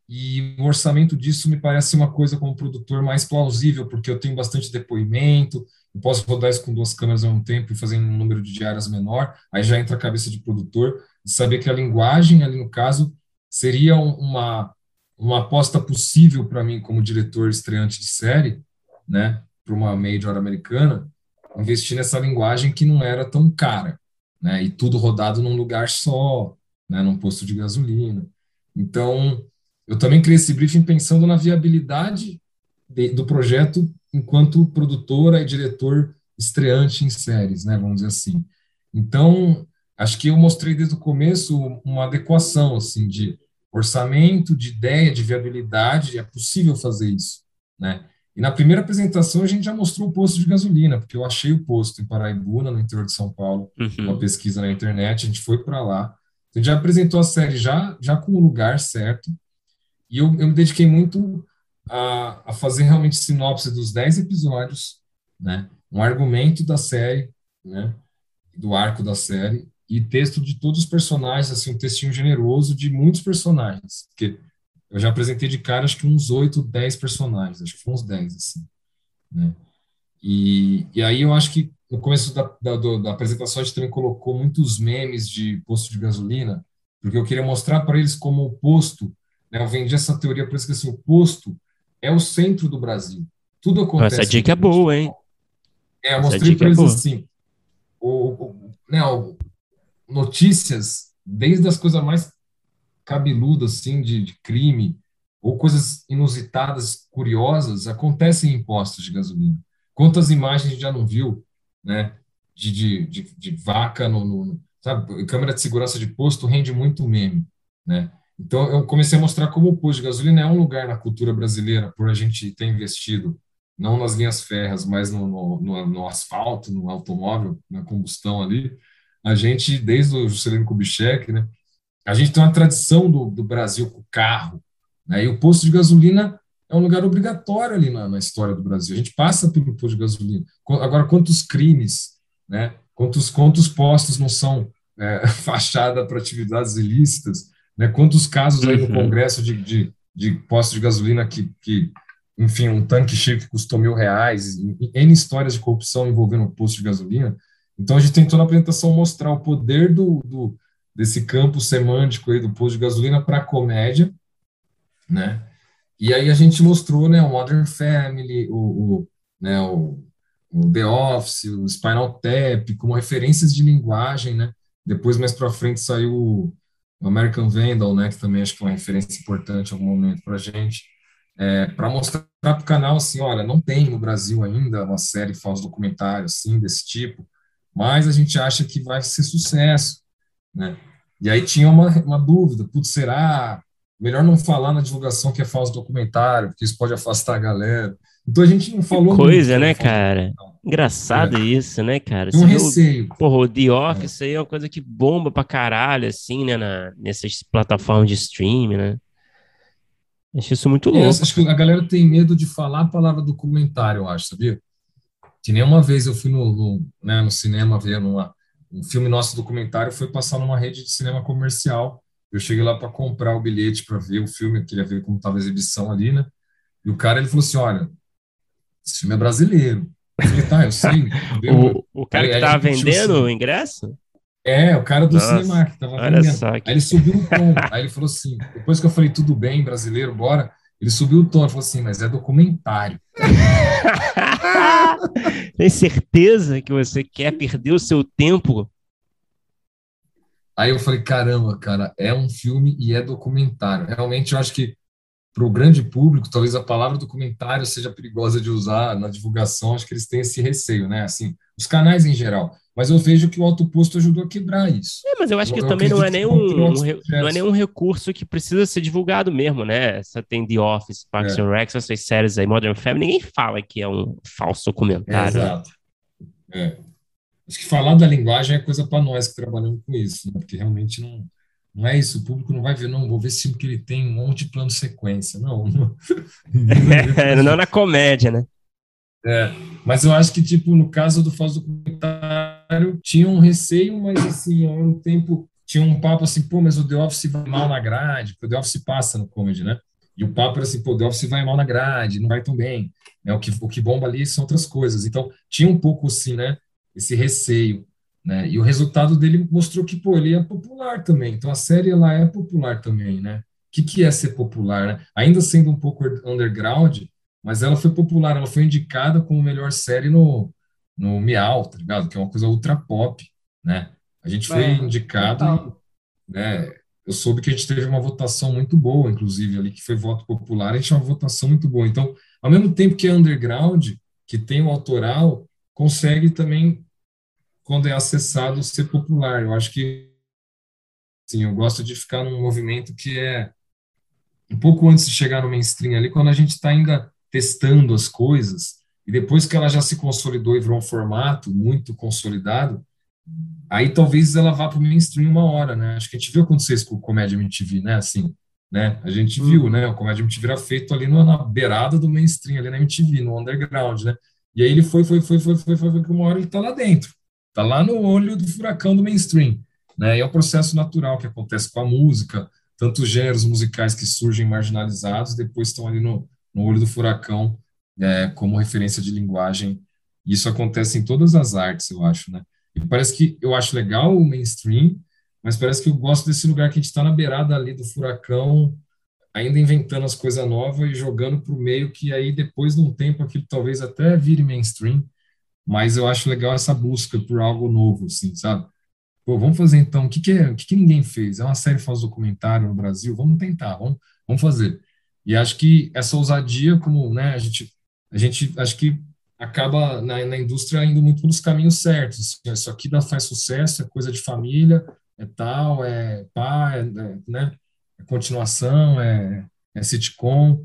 e o orçamento disso me parece uma coisa como produtor mais plausível, porque eu tenho bastante depoimento, eu posso rodar isso com duas câmeras ao mesmo tempo e fazer um número de diárias menor, aí já entra a cabeça de produtor, de saber que a linguagem ali no caso seria uma, uma aposta possível para mim como diretor estreante de série, né? Para uma major americana, investir nessa linguagem que não era tão cara, né? E tudo rodado num lugar só, né? Num posto de gasolina. Então, eu também criei esse briefing pensando na viabilidade de, do projeto enquanto produtora e diretor estreante em séries, né? Vamos dizer assim. Então, acho que eu mostrei desde o começo uma adequação, assim, de orçamento, de ideia, de viabilidade, é possível fazer isso, né? E na primeira apresentação a gente já mostrou o posto de gasolina, porque eu achei o posto em Paraibuna, no interior de São Paulo, uhum. uma pesquisa na internet, a gente foi para lá. A gente já apresentou a série já, já com o lugar certo, e eu, eu me dediquei muito a, a fazer realmente sinopse dos 10 episódios, né? um argumento da série, né? do arco da série, e texto de todos os personagens, assim, um textinho generoso de muitos personagens, porque eu já apresentei de cara, acho que uns 8, 10 personagens, acho que foi uns 10, assim, né? E, e aí eu acho que no começo da, da, da apresentação a gente também colocou muitos memes de posto de gasolina, porque eu queria mostrar para eles como o posto, né, eu vendi essa teoria para eles que assim, o posto é o centro do Brasil. Tudo acontece. Essa dica é boa, hein? É, eu mostrei para é eles é assim, o, o, né, o, notícias, desde as coisas mais cabeludas, assim, de, de crime, ou coisas inusitadas, curiosas, acontecem em postos de gasolina. Quantas imagens a gente já não viu né? De, de, de, de vaca no, no, sabe? Câmera de segurança de posto rende muito meme, né? Então eu comecei a mostrar como o posto de gasolina é um lugar na cultura brasileira por a gente ter investido não nas linhas férreas, mas no, no, no, no asfalto, no automóvel, na combustão ali. A gente, desde o Juscelino Kubitschek, né? A gente tem uma tradição do, do Brasil com o carro, né? E o posto de gasolina é um lugar obrigatório ali na, na, história do Brasil. A gente passa pelo posto de gasolina. Agora, quantos crimes, né? quantos, quantos postos não são é, fachada para atividades ilícitas? Né? Quantos casos aí no uhum. Congresso de, de, de postos de gasolina que, que, enfim, um tanque cheio que custou mil reais, N histórias de corrupção envolvendo o posto de gasolina. Então, a gente tentou na apresentação mostrar o poder do, do desse campo semântico aí do posto de gasolina para a comédia, né? E aí a gente mostrou, né, o Modern Family, o, o né, o, o, The Office, o Spinal Tap, como referências de linguagem, né? Depois, mais para frente, saiu o American Vandal, né, que também acho que é uma referência importante em algum momento para a gente, é, para mostrar para o canal, assim, olha, não tem no Brasil ainda uma série falso documentário, assim, desse tipo, mas a gente acha que vai ser sucesso, né? E aí tinha uma, uma dúvida, putz, será melhor não falar na divulgação que é falso documentário, porque isso pode afastar a galera. Então a gente não falou. Que coisa, né, cara? Engraçado é. isso, né, cara? Tem um receio. porra, o The Office é. aí é uma coisa que bomba pra caralho, assim, né, na, nessas plataformas de streaming, né? Acho isso muito louco. É, acho que a galera tem medo de falar a palavra documentário, eu acho, sabia? Que nem uma vez eu fui no, no, né, no cinema ver uma, um filme nosso documentário, foi passar numa rede de cinema comercial eu cheguei lá para comprar o bilhete para ver o filme, eu queria ver como estava a exibição ali, né? E o cara ele falou assim: olha, esse filme é brasileiro. Eu falei, tá, eu sei. o, o cara aí, que estava vendendo o ingresso? É, o cara do Nossa, cinema que estava vendendo. Que... Aí ele subiu o tom. aí ele falou assim: depois que eu falei, tudo bem, brasileiro, bora. Ele subiu o tom e falou assim: mas é documentário. Tem certeza que você quer perder o seu tempo Aí eu falei, caramba, cara, é um filme e é documentário. Realmente eu acho que para o grande público, talvez a palavra documentário seja perigosa de usar na divulgação, acho que eles têm esse receio, né? Assim, os canais em geral. Mas eu vejo que o Alto Posto ajudou a quebrar isso. É, mas eu acho que eu, também não é, nenhum, um, não é nenhum recurso que precisa ser divulgado mesmo, né? Você tem The Office, Parks é. and Rec, essas séries aí, Modern Family, ninguém fala que é um falso documentário. É, exato. É. Acho que falar da linguagem é coisa para nós que trabalhamos com isso, né? porque realmente não, não é isso. O público não vai ver, não, vou ver esse filme que ele tem um monte de plano sequência. Não, não, é, não na comédia, né? É, mas eu acho que, tipo, no caso do falso documentário, tinha um receio, mas, assim, ao mesmo tempo, tinha um papo assim, pô, mas o The Office vai mal na grade, porque o The Office passa no comedy, né? E o papo era assim, pô, o The Office vai mal na grade, não vai tão bem. É, o, que, o que bomba ali são outras coisas. Então, tinha um pouco, assim, né? esse receio, né? E o resultado dele mostrou que, pô, ele é popular também. Então a série ela é popular também, né? O que, que é ser popular, né? Ainda sendo um pouco underground, mas ela foi popular, ela foi indicada como melhor série no, no Miau, tá ligado? Que é uma coisa ultra pop, né? A gente foi é, indicado, né? Eu soube que a gente teve uma votação muito boa, inclusive, ali, que foi voto popular, a gente tinha uma votação muito boa. Então, ao mesmo tempo que é underground, que tem o autoral, consegue também quando é acessado, ser popular. Eu acho que, sim, eu gosto de ficar num movimento que é um pouco antes de chegar no mainstream ali, quando a gente está ainda testando as coisas, e depois que ela já se consolidou e virou um formato muito consolidado, aí talvez ela vá para o mainstream uma hora, né? Acho que a gente viu acontecer isso com o Comédia MTV, né? Assim, né? A gente hum. viu, né? O Comédia MTV era feito ali na beirada do mainstream, ali na MTV, no underground, né? E aí ele foi, foi, foi, foi, foi, foi, foi, que uma hora ele está lá dentro, está lá no olho do furacão do mainstream, né? E é um processo natural que acontece com a música, tantos gêneros musicais que surgem marginalizados, depois estão ali no, no olho do furacão é, como referência de linguagem. Isso acontece em todas as artes, eu acho, né? E parece que eu acho legal o mainstream, mas parece que eu gosto desse lugar que a gente está na beirada ali do furacão, ainda inventando as coisas novas e jogando para o meio, que aí depois de um tempo aquilo talvez até vire mainstream, mas eu acho legal essa busca por algo novo, assim, sabe? Pô, vamos fazer então, o que, que, é, o que, que ninguém fez? É uma série faz documentário no Brasil, vamos tentar, vamos, vamos fazer. E acho que essa ousadia, como né, a gente, a gente acho que acaba na, na indústria indo muito pelos caminhos certos. Assim, isso aqui dá, faz sucesso, é coisa de família, é tal, é pá, é, é, né, é continuação, é, é sitcom.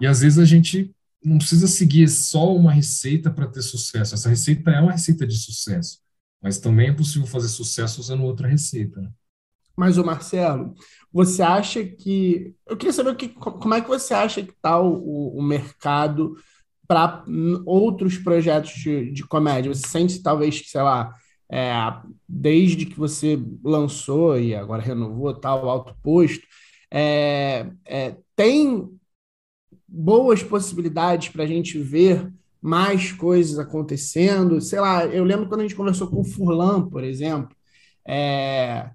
E às vezes a gente não precisa seguir só uma receita para ter sucesso. Essa receita é uma receita de sucesso. Mas também é possível fazer sucesso usando outra receita. Né? Mas, o Marcelo, você acha que. Eu queria saber que, como é que você acha que está o, o mercado para outros projetos de, de, comédia? Você sente talvez que, sei lá, é, desde que você lançou e agora renovou tal, alto posto, é, é, tem boas possibilidades para a gente ver mais coisas acontecendo. Sei lá, eu lembro quando a gente conversou com o Furlan, por exemplo, é,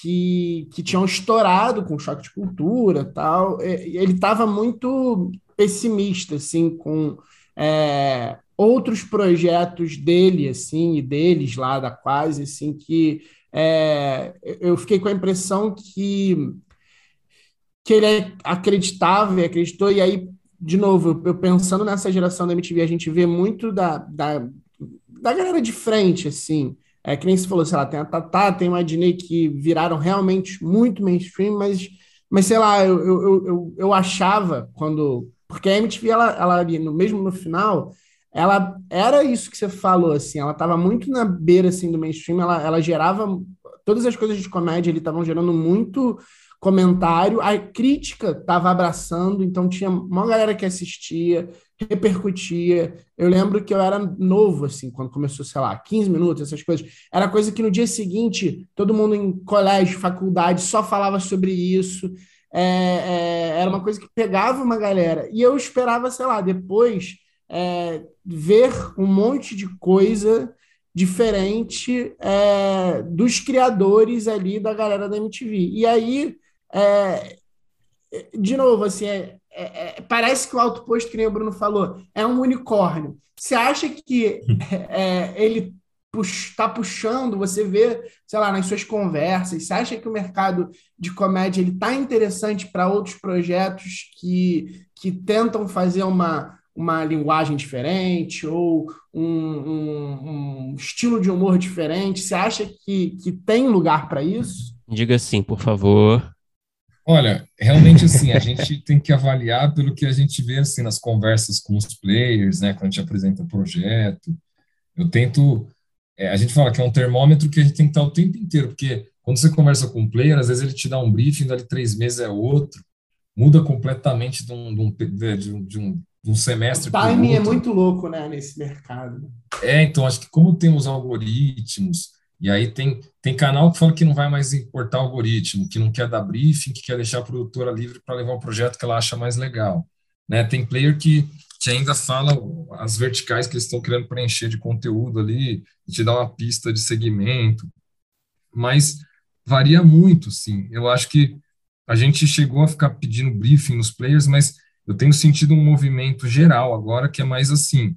que, que tinham estourado com choque de cultura tal. Ele estava muito pessimista, assim, com é, outros projetos dele, assim, e deles lá da quase, assim, que é, eu fiquei com a impressão que que ele acreditava e acreditou, e aí de novo, eu pensando nessa geração da MTV, a gente vê muito da, da, da galera de frente, assim. É que nem se falou, sei lá, tem a Tatá, tem a Adnei que viraram realmente muito mainstream, mas, mas sei lá, eu, eu, eu, eu achava quando. Porque a MTV, ela, ela no, mesmo no final, ela era isso que você falou, assim, ela estava muito na beira assim, do mainstream, ela, ela gerava. Todas as coisas de comédia ali estavam gerando muito comentário, a crítica estava abraçando, então tinha uma galera que assistia, repercutia. Eu lembro que eu era novo, assim, quando começou, sei lá, 15 minutos, essas coisas. Era coisa que no dia seguinte, todo mundo em colégio, faculdade, só falava sobre isso. É, é, era uma coisa que pegava uma galera. E eu esperava, sei lá, depois é, ver um monte de coisa diferente é, dos criadores ali da galera da MTV. E aí é, de novo, assim, é, parece que o alto posto, que nem o Bruno falou, é um unicórnio. Você acha que é, ele está puxando, você vê, sei lá, nas suas conversas, você acha que o mercado de comédia ele está interessante para outros projetos que, que tentam fazer uma, uma linguagem diferente ou um, um, um estilo de humor diferente? Você acha que, que tem lugar para isso? Diga sim, por favor. Olha, realmente assim, a gente tem que avaliar pelo que a gente vê assim nas conversas com os players, né, quando a gente apresenta o projeto. Eu tento, é, a gente fala que é um termômetro que a gente tem que estar o tempo inteiro, porque quando você conversa com um player, às vezes ele te dá um briefing, dali três meses é outro, muda completamente de um, de um, de um, de um, de um semestre. O timing é muito louco, né, nesse mercado. É, então acho que como tem os algoritmos, e aí tem, tem canal que fala que não vai mais importar algoritmo, que não quer dar briefing, que quer deixar a produtora livre para levar um projeto que ela acha mais legal. Né? Tem player que, que ainda fala as verticais que eles estão querendo preencher de conteúdo ali, e te dá uma pista de segmento. Mas varia muito, sim. Eu acho que a gente chegou a ficar pedindo briefing nos players, mas eu tenho sentido um movimento geral agora que é mais assim,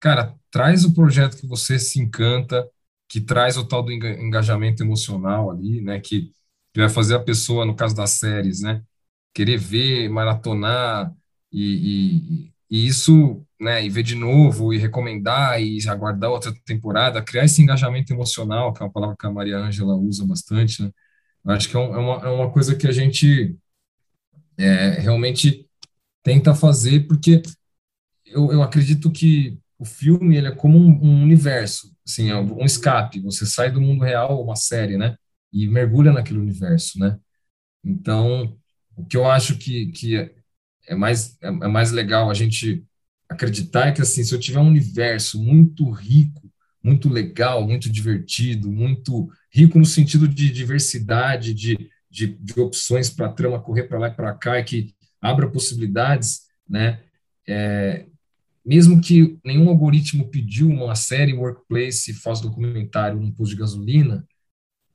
cara, traz o projeto que você se encanta, que traz o tal do engajamento emocional ali, né, que, que vai fazer a pessoa, no caso das séries, né, querer ver, maratonar, e, e, e isso né, e ver de novo, e recomendar, e aguardar outra temporada, criar esse engajamento emocional, que é uma palavra que a Maria Ângela usa bastante, né? Eu acho que é, é, uma, é uma coisa que a gente é, realmente tenta fazer, porque eu, eu acredito que o filme ele é como um, um universo, assim, é um escape. Você sai do mundo real, uma série, né? E mergulha naquele universo, né? Então, o que eu acho que, que é, mais, é, é mais legal a gente acreditar que, assim, se eu tiver um universo muito rico, muito legal, muito divertido, muito rico no sentido de diversidade, de, de, de opções para a trama correr para lá e para cá, e que abra possibilidades, né? É, mesmo que nenhum algoritmo pediu uma série workplace faz documentário num posto de gasolina,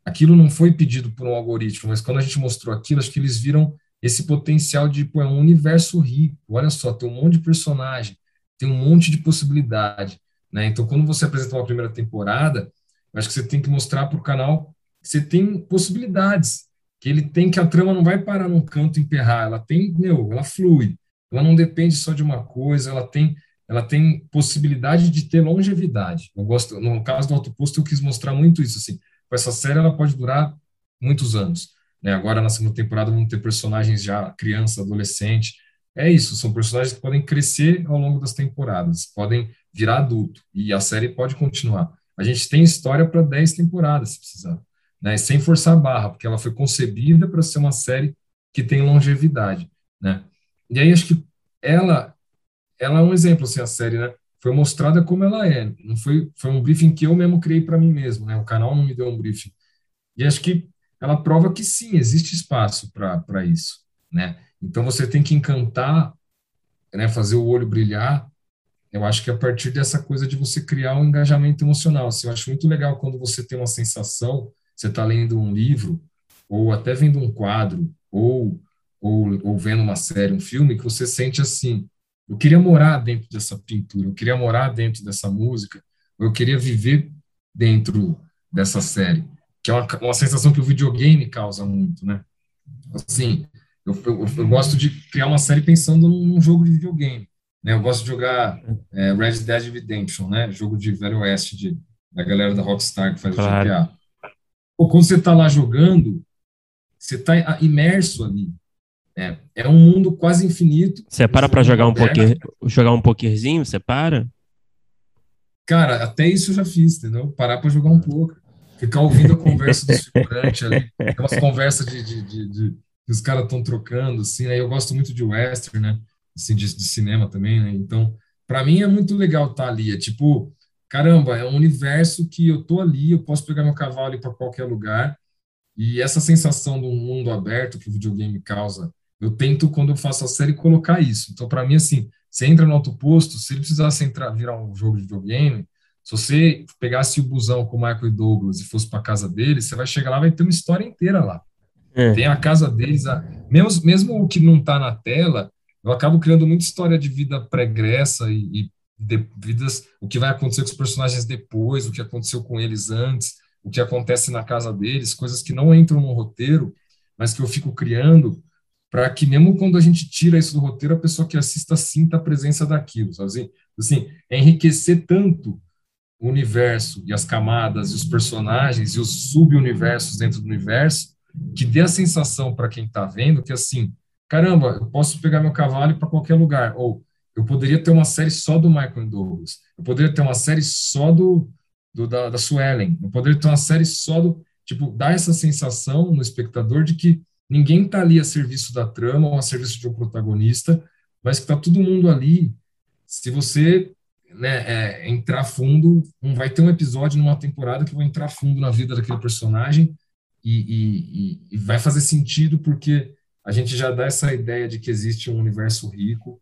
aquilo não foi pedido por um algoritmo, mas quando a gente mostrou aquilo, acho que eles viram esse potencial de, pô, é um universo rico, olha só, tem um monte de personagem, tem um monte de possibilidade, né? Então, quando você apresenta uma primeira temporada, acho que você tem que mostrar para o canal que você tem possibilidades, que ele tem que a trama não vai parar num canto e emperrar, ela tem, meu, ela flui, ela não depende só de uma coisa, ela tem ela tem possibilidade de ter longevidade. Eu gosto, no caso do Alto Posto, eu quis mostrar muito isso, assim, essa série ela pode durar muitos anos, né? Agora na segunda temporada vamos ter personagens já criança, adolescente. É isso, são personagens que podem crescer ao longo das temporadas, podem virar adulto e a série pode continuar. A gente tem história para 10 temporadas, se precisar, né? Sem forçar a barra, porque ela foi concebida para ser uma série que tem longevidade, né? E aí acho que ela ela é um exemplo, assim, a série, né? Foi mostrada como ela é. Não foi, foi um briefing que eu mesmo criei para mim mesmo, né? O canal não me deu um briefing. E acho que ela prova que sim, existe espaço para isso, né? Então você tem que encantar, né? Fazer o olho brilhar. Eu acho que a partir dessa coisa de você criar um engajamento emocional. Assim, eu acho muito legal quando você tem uma sensação, você está lendo um livro, ou até vendo um quadro, ou, ou, ou vendo uma série, um filme, que você sente assim, eu queria morar dentro dessa pintura, eu queria morar dentro dessa música, eu queria viver dentro dessa série, que é uma, uma sensação que o videogame causa muito, né? Assim, eu, eu, eu, gosto de criar uma série pensando num jogo de videogame, né? Eu gosto de jogar é, Red Dead Redemption, né? Jogo de Velho Oeste, de, da galera da Rockstar que faz claro. o GTA. Pô, quando você está lá jogando, você está imerso ali, é, é um mundo quase infinito. Você para para jogar um poker, jogar um pokerzinho, você para? Cara, até isso eu já fiz, entendeu? Parar para jogar um pouco. Ficar ouvindo a conversa dos figurantes ali, aquelas conversas de, de, de, de que os caras estão trocando, assim, aí eu gosto muito de western, né? Assim, de, de cinema também, né? Então, para mim é muito legal estar tá ali. É tipo, caramba, é um universo que eu tô ali, eu posso pegar meu cavalo e ir para qualquer lugar. E essa sensação do mundo aberto que o videogame causa eu tento, quando eu faço a série, colocar isso. Então, para mim, assim, você entra no alto posto, se ele precisasse entrar, virar um jogo de videogame, se você pegasse o busão com o Michael e Douglas e fosse para a casa deles, você vai chegar lá vai ter uma história inteira lá. É. Tem a casa deles, a, mesmo, mesmo o que não está na tela, eu acabo criando muita história de vida pregressa e, e de, vidas, o que vai acontecer com os personagens depois, o que aconteceu com eles antes, o que acontece na casa deles, coisas que não entram no roteiro, mas que eu fico criando para que mesmo quando a gente tira isso do roteiro, a pessoa que assista sinta a presença daquilo, sabe assim? assim é enriquecer tanto o universo e as camadas e os personagens e os subuniversos dentro do universo que dê a sensação para quem está vendo que assim, caramba, eu posso pegar meu cavalo para qualquer lugar, ou eu poderia ter uma série só do Michael Douglas, eu poderia ter uma série só do, do da, da Suelen, eu poderia ter uma série só do, tipo, dar essa sensação no espectador de que Ninguém está ali a serviço da trama ou a serviço de um protagonista, mas que está todo mundo ali. Se você né, é, entrar fundo, um, vai ter um episódio numa temporada que vai entrar fundo na vida daquele personagem e, e, e, vai fazer sentido porque a gente já dá essa ideia de que existe um universo rico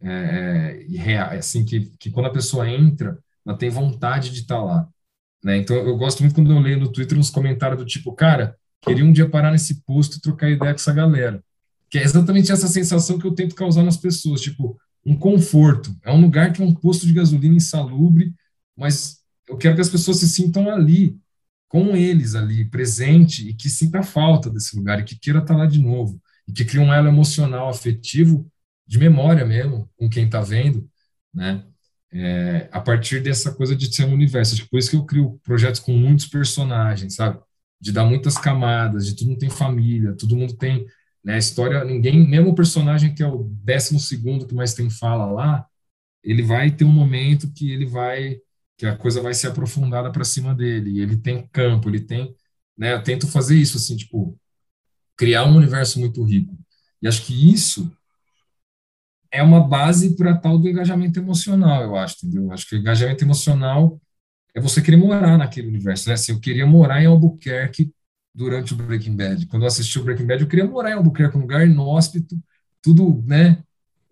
é, e real, assim que, que quando a pessoa entra, ela tem vontade de estar tá lá. Né? Então eu gosto muito quando eu leio no Twitter uns comentários do tipo, cara, Queria um dia parar nesse posto e trocar ideia com essa galera. Que é exatamente essa sensação que eu tento causar nas pessoas, tipo, um conforto. É um lugar que é um posto de gasolina insalubre, mas eu quero que as pessoas se sintam ali, com eles ali, presente, e que sinta falta desse lugar, e que queira estar lá de novo, e que crie um elo emocional, afetivo, de memória mesmo, com quem está vendo, né? É, a partir dessa coisa de ser um universo. Acho que por isso que eu crio projetos com muitos personagens, sabe? De dar muitas camadas, de todo mundo tem família, todo mundo tem né, história, ninguém, mesmo o personagem que é o décimo segundo que mais tem fala lá, ele vai ter um momento que ele vai, que a coisa vai ser aprofundada para cima dele, ele tem campo, ele tem, né, eu tento fazer isso, assim, tipo, criar um universo muito rico. E acho que isso é uma base para tal do engajamento emocional, eu acho, entendeu? Acho que o engajamento emocional é você querer morar naquele universo, né? Assim, eu queria morar em Albuquerque durante o Breaking Bad. Quando eu assisti o Breaking Bad, eu queria morar em Albuquerque, um lugar inóspito, tudo, né?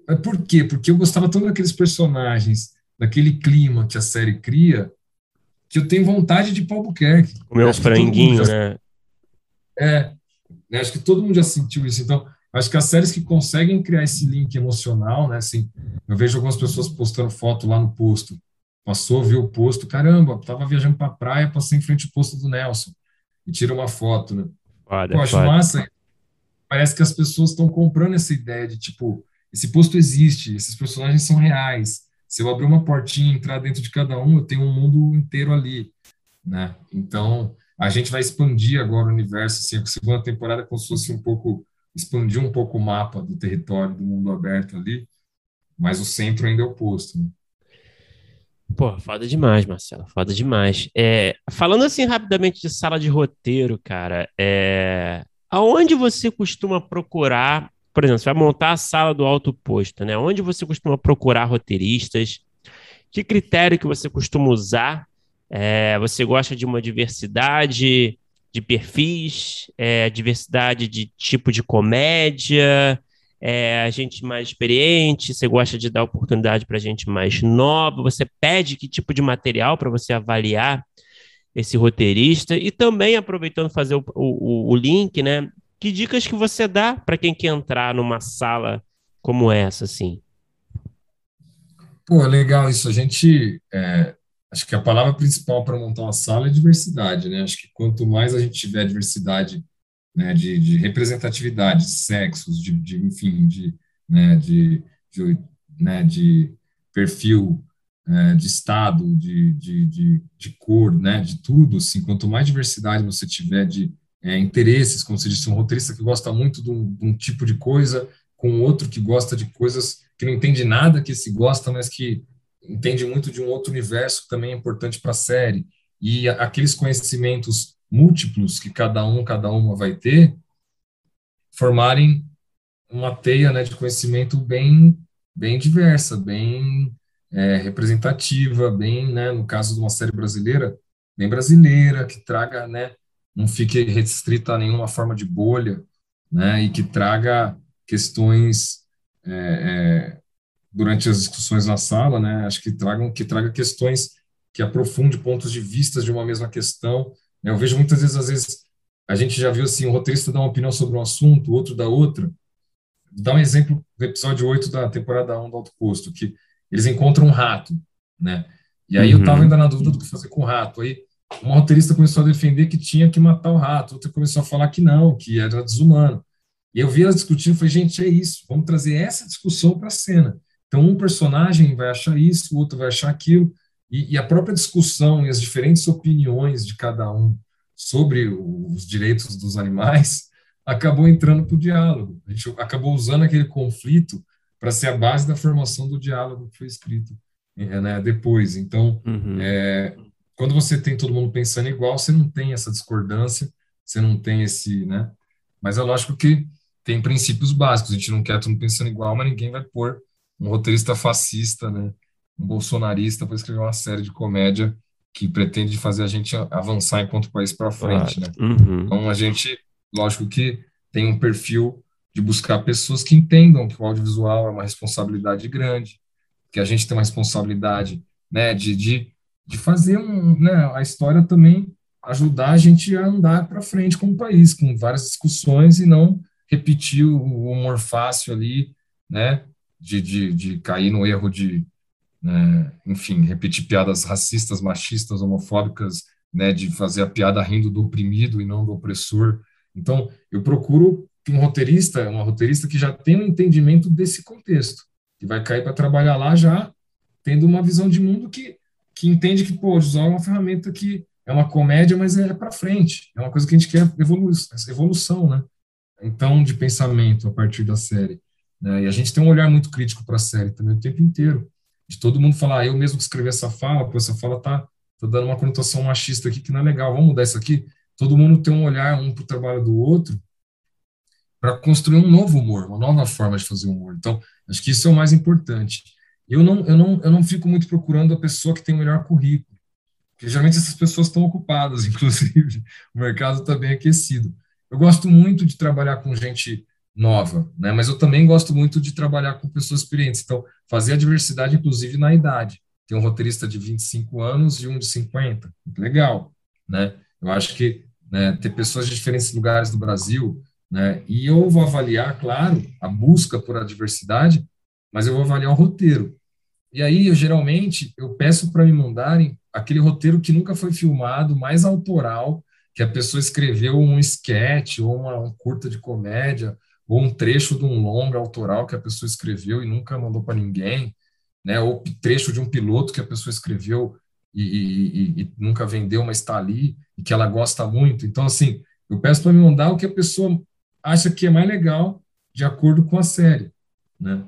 Mas por quê? Porque eu gostava tanto daqueles personagens, daquele clima que a série cria, que eu tenho vontade de ir para Albuquerque. Comer um franguinho, já... né? É, né? acho que todo mundo já sentiu isso. Então, acho que as séries que conseguem criar esse link emocional, né? Assim, eu vejo algumas pessoas postando foto lá no posto. Passou, viu o posto, caramba, tava viajando para a praia, passei em frente ao posto do Nelson e tira uma foto, né? Foda, Pô, acho massa. Parece que as pessoas estão comprando essa ideia de, tipo, esse posto existe, esses personagens são reais. Se eu abrir uma portinha e entrar dentro de cada um, eu tenho um mundo inteiro ali, né? Então, a gente vai expandir agora o universo, assim, a segunda temporada é como se fosse um pouco, expandir um pouco o mapa do território, do mundo aberto ali, mas o centro ainda é o posto, né? Pô, foda demais, Marcelo, foda demais. É, falando assim rapidamente de sala de roteiro, cara, é, aonde você costuma procurar, por exemplo, você vai montar a sala do alto posto, né? Onde você costuma procurar roteiristas? Que critério que você costuma usar? É, você gosta de uma diversidade de perfis, é, diversidade de tipo de comédia? É, a gente mais experiente, você gosta de dar oportunidade para gente mais nova, você pede que tipo de material para você avaliar esse roteirista e também aproveitando fazer o, o, o link, né? Que dicas que você dá para quem quer entrar numa sala como essa, assim? Pô, legal isso. A gente, é, acho que a palavra principal para montar uma sala é diversidade, né? Acho que quanto mais a gente tiver diversidade né, de, de representatividade, sexos, de, de enfim, de, né, de, de, né, de perfil, é, de estado, de, de, de, de, cor, né, de tudo, assim, quanto mais diversidade você tiver de é, interesses, como você disse, um roteirista que gosta muito de um, de um tipo de coisa, com outro que gosta de coisas que não entende nada que se gosta, mas que entende muito de um outro universo que também é importante para a série. E aqueles conhecimentos múltiplos que cada um, cada uma vai ter, formarem uma teia né, de conhecimento bem, bem diversa, bem é, representativa, bem, né, no caso de uma série brasileira, bem brasileira, que traga, né, não fique restrita a nenhuma forma de bolha, né, e que traga questões é, é, durante as discussões na sala, né, acho que tragam que traga questões que aprofunde pontos de vista de uma mesma questão eu vejo muitas vezes, às vezes, a gente já viu assim, um roteirista dá uma opinião sobre um assunto, outro dá outra. Dá um exemplo do episódio 8 da temporada 1 do Alto Posto, que eles encontram um rato, né? E aí uhum. eu tava ainda na dúvida do que fazer com o rato. Aí uma roteirista começou a defender que tinha que matar o rato, outra começou a falar que não, que era desumano. E eu vi elas discutindo e falei, gente, é isso, vamos trazer essa discussão para a cena. Então, um personagem vai achar isso, o outro vai achar aquilo, e, e, a própria discussão e as diferentes opiniões de cada um sobre os direitos dos animais acabou entrando para o diálogo. A gente acabou usando aquele conflito para ser a base da formação do diálogo que foi escrito é, né, depois. Então, uhum. é, quando você tem todo mundo pensando igual, você não tem essa discordância, você não tem esse, né? Mas é lógico que tem princípios básicos. A gente não quer todo mundo pensando igual, mas ninguém vai pôr um roteirista fascista, né? Um bolsonarista para escrever uma série de comédia que pretende fazer a gente avançar enquanto país para frente, né? Uhum. Então a gente, lógico que tem um perfil de buscar pessoas que entendam que o audiovisual é uma responsabilidade grande, que a gente tem uma responsabilidade, né, de, de, de fazer um, né, a história também ajudar a gente a andar para frente como país, com várias discussões e não repetir o humor fácil ali, né, de, de, de cair no erro de né, enfim, repetir piadas racistas, machistas, homofóbicas, né, de fazer a piada rindo do oprimido e não do opressor. Então, eu procuro um roteirista, uma roteirista que já tem um entendimento desse contexto, que vai cair para trabalhar lá já tendo uma visão de mundo que, que entende que, pô, o visual é uma ferramenta que é uma comédia, mas é para frente. É uma coisa que a gente quer evolu evolução, né? Então, de pensamento a partir da série. Né? E a gente tem um olhar muito crítico para a série também o tempo inteiro. De todo mundo falar, ah, eu mesmo que escrevi essa fala, pô, essa fala tá, tá dando uma conotação machista aqui que não é legal, vamos mudar isso aqui. Todo mundo tem um olhar um para o trabalho do outro para construir um novo humor, uma nova forma de fazer humor. Então, acho que isso é o mais importante. Eu não, eu não, eu não fico muito procurando a pessoa que tem o melhor currículo. Porque geralmente essas pessoas estão ocupadas, inclusive. O mercado está bem aquecido. Eu gosto muito de trabalhar com gente nova, né? mas eu também gosto muito de trabalhar com pessoas experientes. Então, fazer a diversidade, inclusive, na idade. Tem um roteirista de 25 anos e um de 50. Legal, né? Eu acho que né, ter pessoas de diferentes lugares do Brasil, né? E eu vou avaliar, claro, a busca por a diversidade, mas eu vou avaliar o roteiro. E aí, eu geralmente, eu peço para me mandarem aquele roteiro que nunca foi filmado, mais autoral, que a pessoa escreveu um sketch ou uma, um curta de comédia ou um trecho de um longa autoral que a pessoa escreveu e nunca mandou para ninguém, né? Ou trecho de um piloto que a pessoa escreveu e, e, e, nunca vendeu, mas está ali e que ela gosta muito. Então, assim, eu peço para me mandar o que a pessoa acha que é mais legal de acordo com a série, né?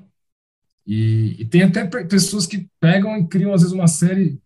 E, e tem até pessoas que pegam e criam às vezes uma série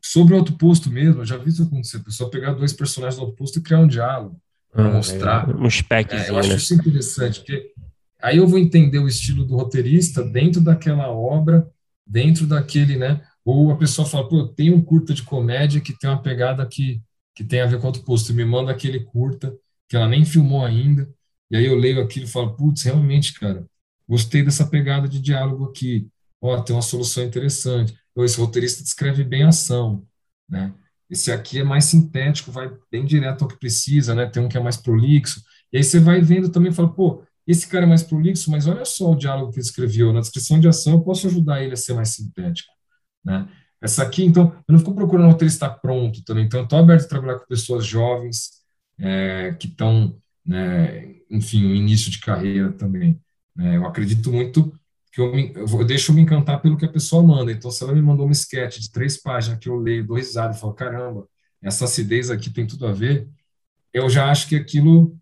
sobre o outro posto mesmo, eu já vi isso acontecer, a pessoa pegar dois personagens do outro posto e criar um diálogo para ah, mostrar. É, um spec. É, eu acho né? isso interessante, porque aí eu vou entender o estilo do roteirista dentro daquela obra, dentro daquele, né? Ou a pessoa fala, pô, tem um curta de comédia que tem uma pegada que, que tem a ver com outro posto, e me manda aquele curta que ela nem filmou ainda, e aí eu leio aquilo e falo, putz, realmente, cara, gostei dessa pegada de diálogo aqui, ó, tem uma solução interessante esse roteirista descreve bem a ação, né? Esse aqui é mais sintético, vai bem direto ao que precisa, né? Tem um que é mais prolixo. E aí você vai vendo também e fala, pô, esse cara é mais prolixo, mas olha só o diálogo que ele escreveu. Na descrição de ação eu posso ajudar ele a ser mais sintético, né? Essa aqui, então, eu não fico procurando um roteirista pronto também. Então, eu estou aberto a trabalhar com pessoas jovens é, que estão, né, enfim, no início de carreira também. Né? Eu acredito muito que eu, me, eu, deixo me encantar pelo que a pessoa manda. Então, se ela me mandou um sketch de três páginas que eu leio, dou risada e falo, caramba, essa acidez aqui tem tudo a ver, eu já acho que aquilo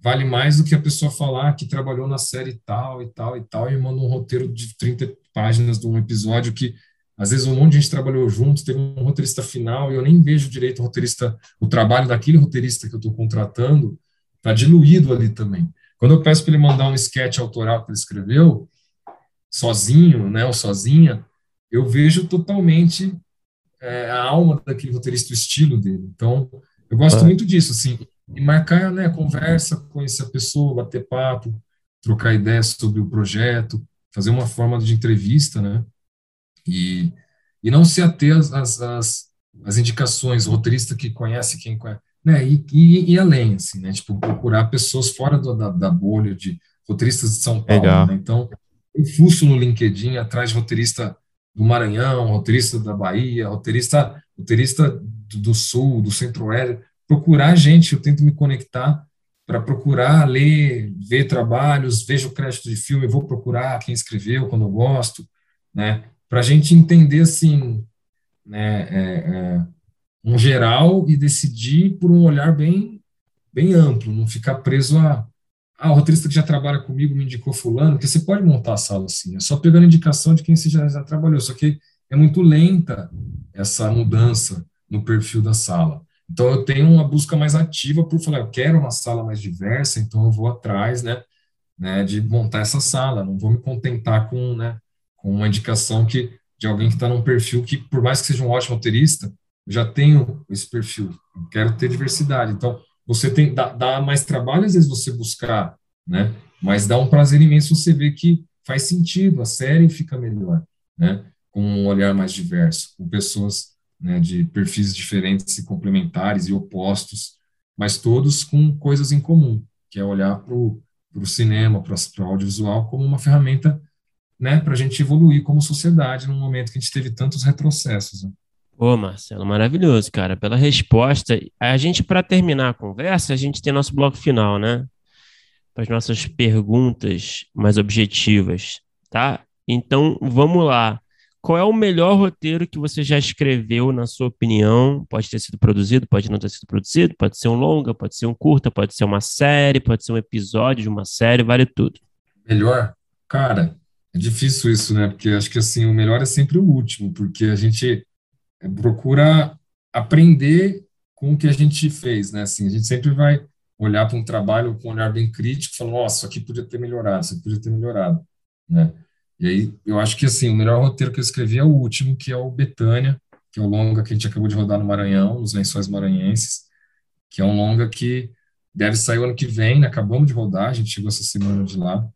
vale mais do que a pessoa falar que trabalhou na série tal e tal e tal e manda um roteiro de 30 páginas de um episódio que às vezes um monte de gente trabalhou junto, teve um roteirista final e eu nem vejo direito o roteirista, o trabalho daquele roteirista que eu estou contratando está diluído ali também. Quando eu peço para ele mandar um sketch autoral que ele escreveu, sozinho, né, ou sozinha, eu vejo totalmente é, a alma daquele roteirista, o estilo dele. Então, eu gosto ah. muito disso, assim, e marcar, né, conversa, conhecer a pessoa, bater papo, trocar ideias sobre o projeto, fazer uma forma de entrevista, né, e, e não se ater às, às, às indicações, o roteirista que conhece quem conhece, né, e, e, e além, assim, né, tipo, procurar pessoas fora do, da, da bolha de roteiristas de São Paulo, né, então eu fuço no LinkedIn atrás de roteirista do Maranhão, roteirista da Bahia, roteirista, roteirista do, do Sul, do Centro-Oeste, procurar gente, eu tento me conectar para procurar ler, ver trabalhos, vejo crédito de filme, vou procurar quem escreveu quando eu gosto, né? Para a gente entender assim, né, é, é, um geral e decidir por um olhar bem, bem amplo, não ficar preso a ah, o roteirista que já trabalha comigo me indicou fulano, que você pode montar a sala assim, é só pegando indicação de quem você já, já trabalhou, só que é muito lenta essa mudança no perfil da sala. Então eu tenho uma busca mais ativa por falar, eu quero uma sala mais diversa, então eu vou atrás, né, né de montar essa sala, não vou me contentar com, né, com uma indicação que de alguém que está num perfil que, por mais que seja um ótimo roteirista, já tenho esse perfil, eu quero ter diversidade. Então, você tem dá, dá, mais trabalho às vezes você buscar, né? Mas dá um prazer imenso você ver que faz sentido, a série fica melhor, né? Com um olhar mais diverso, com pessoas né, de perfis diferentes e complementares e opostos, mas todos com coisas em comum, que é olhar para o cinema, para o audiovisual como uma ferramenta né, para a gente evoluir como sociedade num momento que a gente teve tantos retrocessos. Né? Ô, Marcelo, maravilhoso, cara, pela resposta. A gente, para terminar a conversa, a gente tem nosso bloco final, né? Para as nossas perguntas mais objetivas, tá? Então, vamos lá. qual é o melhor roteiro que você já escreveu, na sua opinião? Pode ter sido produzido, pode não ter sido produzido, pode ser um longa, pode ser um curta, pode ser uma série, pode ser um episódio de uma série, vale tudo. Melhor? Cara, é difícil isso, né? Porque acho que assim, o melhor é sempre o último, porque a gente procura aprender com o que a gente fez, né? Assim, a gente sempre vai olhar para um trabalho com um olhar bem crítico, falando, nossa, isso aqui podia ter melhorado, isso aqui podia ter melhorado, né? E aí, eu acho que, assim, o melhor roteiro que eu escrevi é o último, que é o Betânia, que é o longa que a gente acabou de rodar no Maranhão, nos Lençóis Maranhenses, que é um longa que deve sair o ano que vem, né? Acabamos de rodar, a gente chegou essa semana de lá,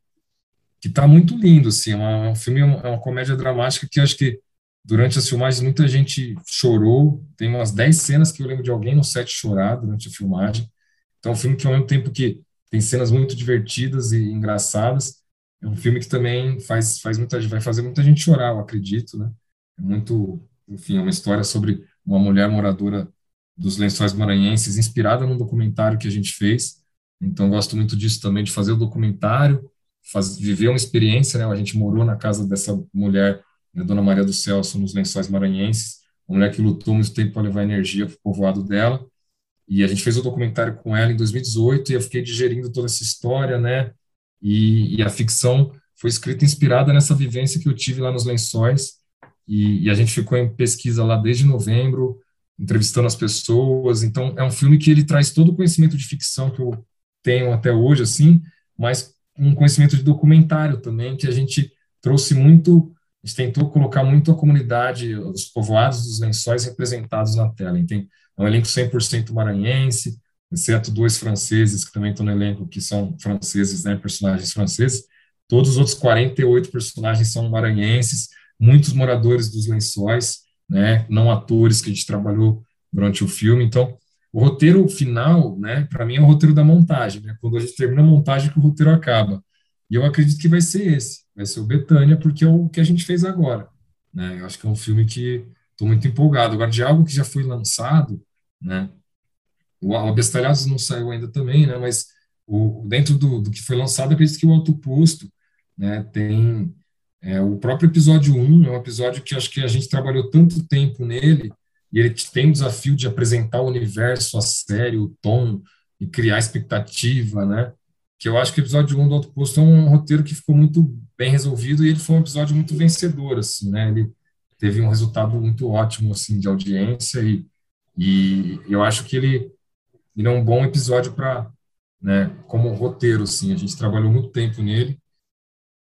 que tá muito lindo, assim, é, uma, é um filme, é uma comédia dramática que acho que durante as filmagens muita gente chorou, tem umas 10 cenas que eu lembro de alguém no set chorar durante a filmagem, então é um filme que ao mesmo tempo que tem cenas muito divertidas e engraçadas, é um filme que também faz, faz muita, vai fazer muita gente chorar, eu acredito, né? É muito, enfim, é uma história sobre uma mulher moradora dos Lençóis Maranhenses, inspirada num documentário que a gente fez. Então, gosto muito disso também, de fazer o documentário, faz, viver uma experiência, né? A gente morou na casa dessa mulher, né, Dona Maria do Celso, nos Lençóis Maranhenses, uma mulher que lutou muito tempo para levar energia para o povoado dela. E a gente fez o documentário com ela em 2018 e eu fiquei digerindo toda essa história, né? E, e, a ficção foi escrita inspirada nessa vivência que eu tive lá nos Lençóis. E, e, a gente ficou em pesquisa lá desde novembro, entrevistando as pessoas. Então, é um filme que ele traz todo o conhecimento de ficção que eu tenho até hoje, assim, mas um conhecimento de documentário também, que a gente trouxe muito, a gente tentou colocar muito a comunidade, os povoados dos Lençóis representados na tela. Então, é um elenco 100% maranhense, exceto dois franceses que também estão no elenco, que são franceses, né, personagens franceses. Todos os outros 48 personagens são maranhenses, muitos moradores dos lençóis, né, não atores que a gente trabalhou durante o filme. Então, o roteiro final, né, para mim é o roteiro da montagem, né, quando a gente termina a montagem que o roteiro acaba. E eu acredito que vai ser esse, vai ser o Betânia, porque é o que a gente fez agora. Né? Eu acho que é um filme que estou muito empolgado. Agora, de algo que já foi lançado, né, o Abestalhados não saiu ainda também, né? Mas o, dentro do, do que foi lançado, acredito que o Alto Posto, né? Tem é, o próprio episódio 1, é um episódio que acho que a gente trabalhou tanto tempo nele, e ele tem o desafio de apresentar o universo a sério, o tom, e criar expectativa, né? Que eu acho que o episódio 1 do Alto Posto é um roteiro que ficou muito bem resolvido e ele foi um episódio muito vencedor, assim, né? Ele teve um resultado muito ótimo, assim, de audiência e, e eu acho que ele ele é um bom episódio para, né, como roteiro, assim, a gente trabalhou muito tempo nele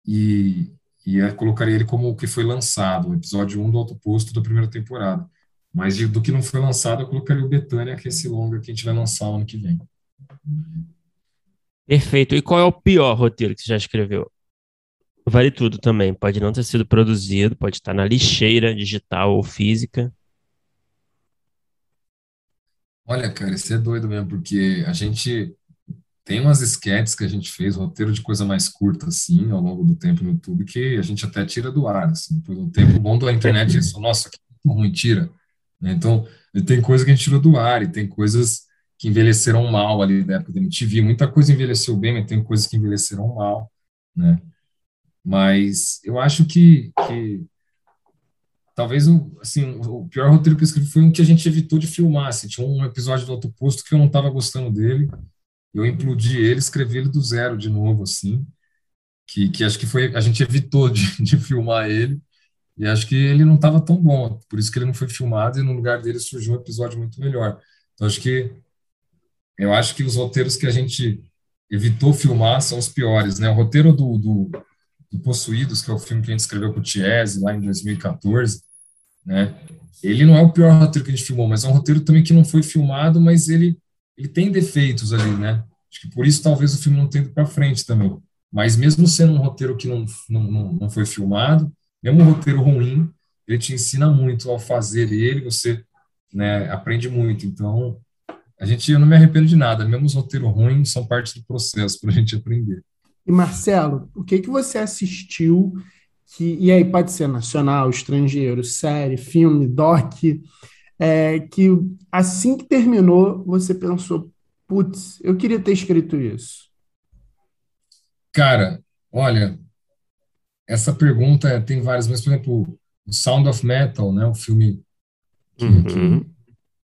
e, e eu colocaria ele como o que foi lançado, o episódio 1 do Alto Posto da primeira temporada. Mas do que não foi lançado, eu colocaria o Betânia, que é esse longa que a gente vai lançar ano que vem. Perfeito. E qual é o pior roteiro que você já escreveu? Vale tudo também. Pode não ter sido produzido, pode estar na lixeira digital ou física. Olha, cara, isso é doido mesmo, porque a gente tem umas sketches que a gente fez, roteiro de coisa mais curta, assim, ao longo do tempo no YouTube, que a gente até tira do ar, assim. Por um tempo bom da internet, isso, nossa, que ruim, tira. Né? Então, tem coisa que a gente tirou do ar, e tem coisas que envelheceram mal ali da época da MTV. Muita coisa envelheceu bem, mas tem coisas que envelheceram mal, né? Mas eu acho que, que talvez o, assim, o pior roteiro que eu escrevi foi um que a gente evitou de filmar. Assim, tinha um episódio do Alto Posto que eu não estava gostando dele, eu implodi ele, escrevi ele do zero de novo, assim, que, que acho que foi, a gente evitou de, de filmar ele, e acho que ele não estava tão bom, por isso que ele não foi filmado, e no lugar dele surgiu um episódio muito melhor. Então, acho que, eu acho que os roteiros que a gente evitou filmar são os piores, né? O roteiro do, do, do Possuídos, que é o filme que a gente escreveu com o Tiese lá em 2014, né? Ele não é o pior roteiro que a gente filmou, mas é um roteiro também que não foi filmado, mas ele ele tem defeitos ali, né? Acho que por isso talvez o filme não tenha ido para frente também. Mas mesmo sendo um roteiro que não, não, não foi filmado, mesmo um roteiro ruim, ele te ensina muito ao fazer ele, você né, aprende muito. Então, a gente, eu não me arrependo de nada, mesmo os roteiros ruins são parte do processo para a gente aprender. E Marcelo, o que que você assistiu que, e aí pode ser nacional, estrangeiro, série, filme, doc, é, que assim que terminou, você pensou, putz, eu queria ter escrito isso? Cara, olha, essa pergunta tem várias, mas, por exemplo, o Sound of Metal, né? O filme que, uhum. que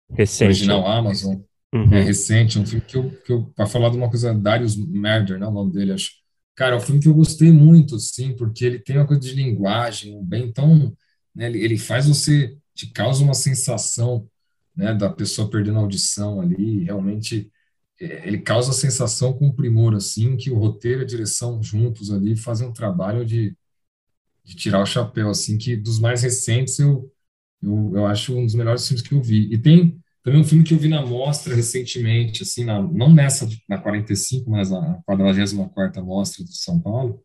recente. original Amazon. Uhum. É recente, um filme que eu, que eu para falar de uma coisa, Darius Merder, né? O nome dele, acho. Cara, é um filme que eu gostei muito, sim, porque ele tem uma coisa de linguagem bem tão, né? Ele, ele faz você te causa uma sensação, né? Da pessoa perdendo a audição ali, realmente é, ele causa a sensação com primor assim que o roteiro e a direção juntos ali fazem um trabalho de de tirar o chapéu, assim, que dos mais recentes eu, eu, eu acho um dos melhores filmes que eu vi. E tem também um filme que eu vi na mostra recentemente, assim, na, não nessa, na 45, mas na 44ª Mostra de São Paulo,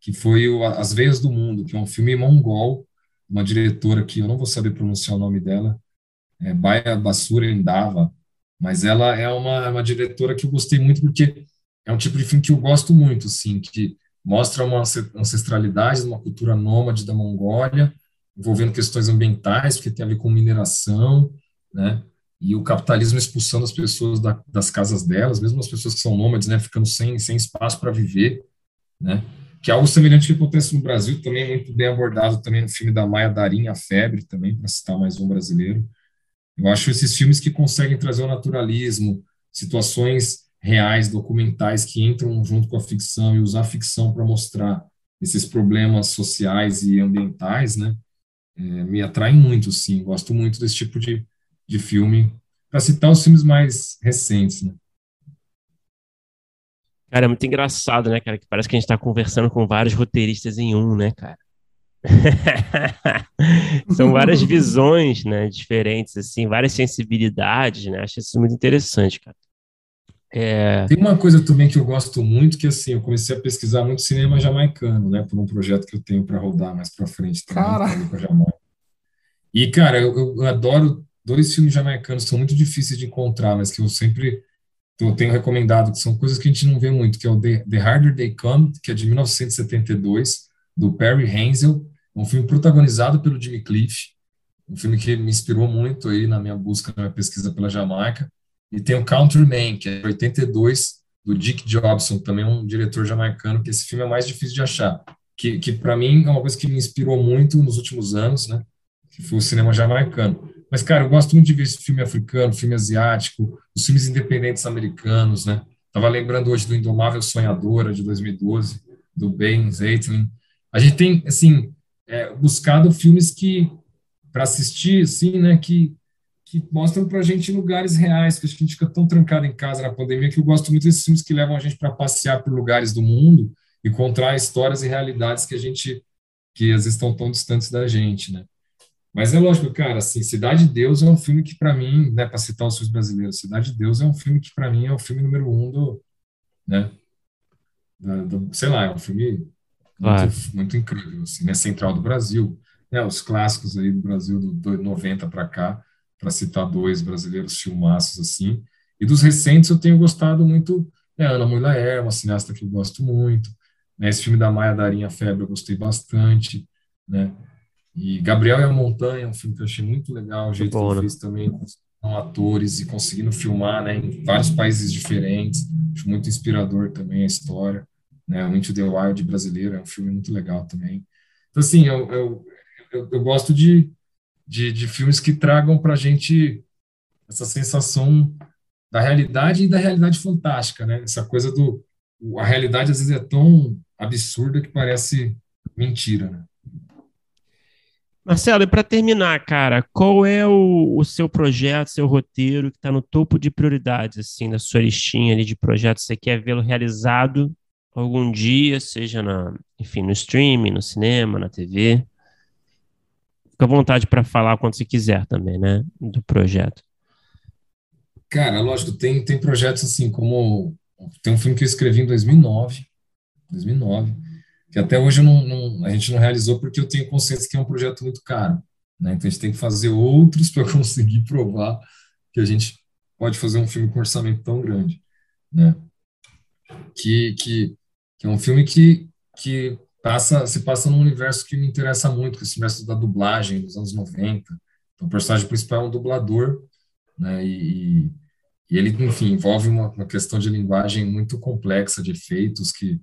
que foi o As Veias do Mundo, que é um filme mongol, uma diretora que eu não vou saber pronunciar o nome dela, é Baia Basura Endava, mas ela é uma, uma diretora que eu gostei muito porque é um tipo de filme que eu gosto muito, assim, que mostra uma ancestralidade uma cultura nômade da Mongólia, envolvendo questões ambientais, porque tem a ver com mineração, né? E o capitalismo expulsando as pessoas da, das casas delas, mesmo as pessoas que são nômades, né, ficando sem, sem espaço para viver, né? Que é algo semelhante que acontece no Brasil, também muito bem abordado também no filme da Maia Darim, A Febre, também, para citar mais um brasileiro. Eu acho esses filmes que conseguem trazer o naturalismo, situações reais, documentais que entram junto com a ficção e usar a ficção para mostrar esses problemas sociais e ambientais, né, é, me atraem muito, sim. Gosto muito desse tipo de, de filme, para citar os filmes mais recentes, né. Cara, é muito engraçado, né, cara? Que parece que a gente está conversando com vários roteiristas em um, né, cara? São várias visões, né, diferentes, assim, várias sensibilidades, né? Acho isso muito interessante, cara. É... Tem uma coisa também que eu gosto muito, que assim, eu comecei a pesquisar muito cinema jamaicano, né, por um projeto que eu tenho para rodar mais para frente também, cara. E, cara, eu, eu, adoro dois filmes jamaicanos, são muito difíceis de encontrar, mas que eu sempre eu tenho recomendado, que são coisas que a gente não vê muito, que é o The, The Harder They Come, que é de 1972, do Perry Hensel, um filme protagonizado pelo Jimmy Cliff, um filme que me inspirou muito aí na minha busca, na minha pesquisa pela Jamaica, e tem o Countryman, que é 82, do Dick Jobson, também um diretor jamaicano, que esse filme é mais difícil de achar. Que, que para mim é uma coisa que me inspirou muito nos últimos anos, né? Que foi o cinema jamaicano. Mas, cara, eu gosto muito de ver esse filme africano, filme asiático, os filmes independentes americanos, né? Tava lembrando hoje do Indomável Sonhadora, de 2012, do Ben Zeitlin. A gente tem, assim, é, buscado filmes que, para assistir, assim, né, que que mostram para a gente lugares reais, que a gente fica tão trancado em casa na pandemia, que eu gosto muito desses filmes que levam a gente para passear por lugares do mundo e encontrar histórias e realidades que a gente, que às vezes estão tão distantes da gente, né? Mas é lógico, cara, assim, Cidade de Deus é um filme que para mim, né, para citar os filmes brasileiros, Cidade de Deus é um filme que para mim é o filme número um do, né, do, sei lá, é um filme claro. muito, muito, incrível, assim, né, Central do Brasil, né, os clássicos aí do Brasil do, do 90 para cá, para citar dois brasileiros filmaços assim. E dos recentes eu tenho gostado muito, é Ana Mulaer, uma cineasta que eu gosto muito. Né, esse filme da Maia Darinha Febre eu gostei bastante, né? E Gabriel e a Montanha é um filme que eu achei muito legal, o jeito bom, que ele né? fez também com atores e conseguindo filmar, né, em vários países diferentes. Acho muito inspirador também a história, né? O Into the Wild brasileiro é um filme muito legal também. Então assim, eu, eu, eu, eu gosto de de, de filmes que tragam para a gente essa sensação da realidade e da realidade fantástica, né? Essa coisa do a realidade às vezes é tão absurda que parece mentira, né? Marcelo, e para terminar, cara, qual é o, o seu projeto, seu roteiro que está no topo de prioridades, assim, da sua listinha ali de projetos? Você quer vê-lo realizado algum dia, seja na, enfim, no streaming, no cinema, na TV? Fica à vontade para falar quando você quiser também, né? Do projeto. Cara, lógico, tem, tem projetos assim, como. Tem um filme que eu escrevi em 2009, 2009 que até hoje não, não, a gente não realizou porque eu tenho consciência que é um projeto muito caro. Né? Então a gente tem que fazer outros para conseguir provar que a gente pode fazer um filme com orçamento tão grande. Né? Que, que, que é um filme que, que passa, se passa num universo que me interessa muito, que é esse universo da dublagem dos anos 90. Então, o personagem principal é um dublador, né, e, e ele, enfim, envolve uma, uma, questão de linguagem muito complexa, de efeitos que,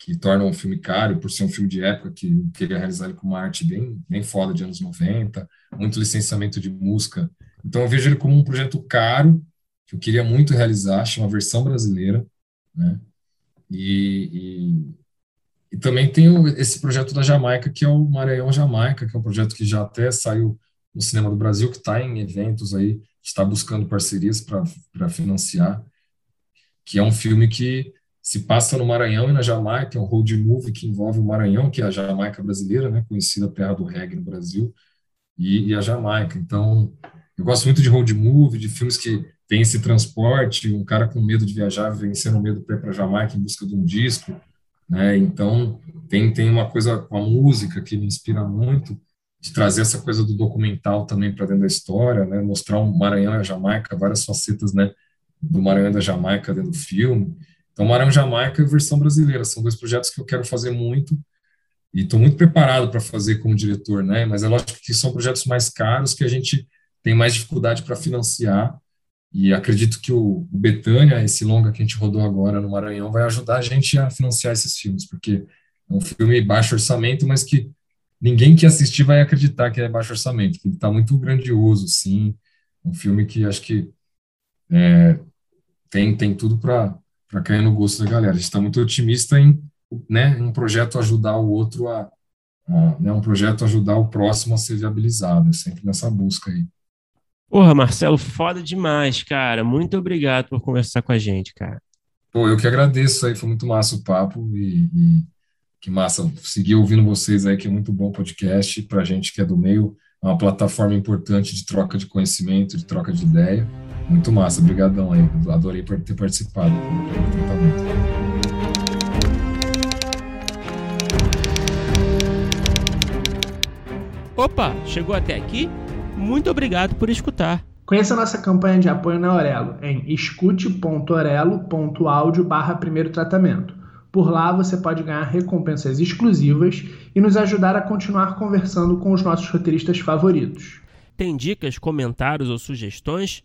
que torna um filme caro, por ser um filme de época que queria realizar ele com uma arte bem, bem foda de anos 90, muito licenciamento de música. Então eu vejo ele como um projeto caro, que eu queria muito realizar, chama Versão Brasileira, né? E, e, e também tem esse projeto da Jamaica, que é o Maranhão Jamaica, que é um projeto que já até saiu no cinema do Brasil, que está em eventos aí, está buscando parcerias para financiar, que é um filme que se passa no Maranhão e na Jamaica, é um road movie que envolve o Maranhão, que é a Jamaica brasileira, né, conhecida terra do reggae no Brasil, e, e, a Jamaica. Então, eu gosto muito de road movie, de filmes que tem esse transporte, um cara com medo de viajar, vencendo o medo para ir para a Jamaica em busca de um disco, né? Então, tem tem uma coisa com a música que me inspira muito, de trazer essa coisa do documental também para dentro da história, né? Mostrar o um Maranhão e a Jamaica, várias facetas, né, do Maranhão e da Jamaica dentro do filme. Então, Maranhão Jamaica e versão brasileira são dois projetos que eu quero fazer muito e estou muito preparado para fazer como diretor, né? Mas é lógico que são projetos mais caros que a gente tem mais dificuldade para financiar e acredito que o, o Betânia, esse longa que a gente rodou agora no Maranhão, vai ajudar a gente a financiar esses filmes, porque é um filme baixo orçamento, mas que ninguém que assistir vai acreditar que é baixo orçamento, que está muito grandioso, sim. Um filme que acho que é, tem, tem tudo para para cair no gosto da galera. A gente está muito otimista em né, um projeto ajudar o outro a, a né, um projeto ajudar o próximo a ser viabilizado, é sempre nessa busca aí. Porra, Marcelo, foda demais, cara. Muito obrigado por conversar com a gente, cara. Pô, eu que agradeço aí, foi muito massa o papo e, e que massa seguir ouvindo vocês aí, que é muito bom o podcast. Pra gente que é do meio, é uma plataforma importante de troca de conhecimento, de troca de ideia. Muito massa, obrigadão aí. Adorei por ter participado. Opa, chegou até aqui? Muito obrigado por escutar. Conheça nossa campanha de apoio na Orelo em escute.orelo.audio barra primeiro tratamento. Por lá você pode ganhar recompensas exclusivas e nos ajudar a continuar conversando com os nossos roteiristas favoritos. Tem dicas, comentários ou sugestões?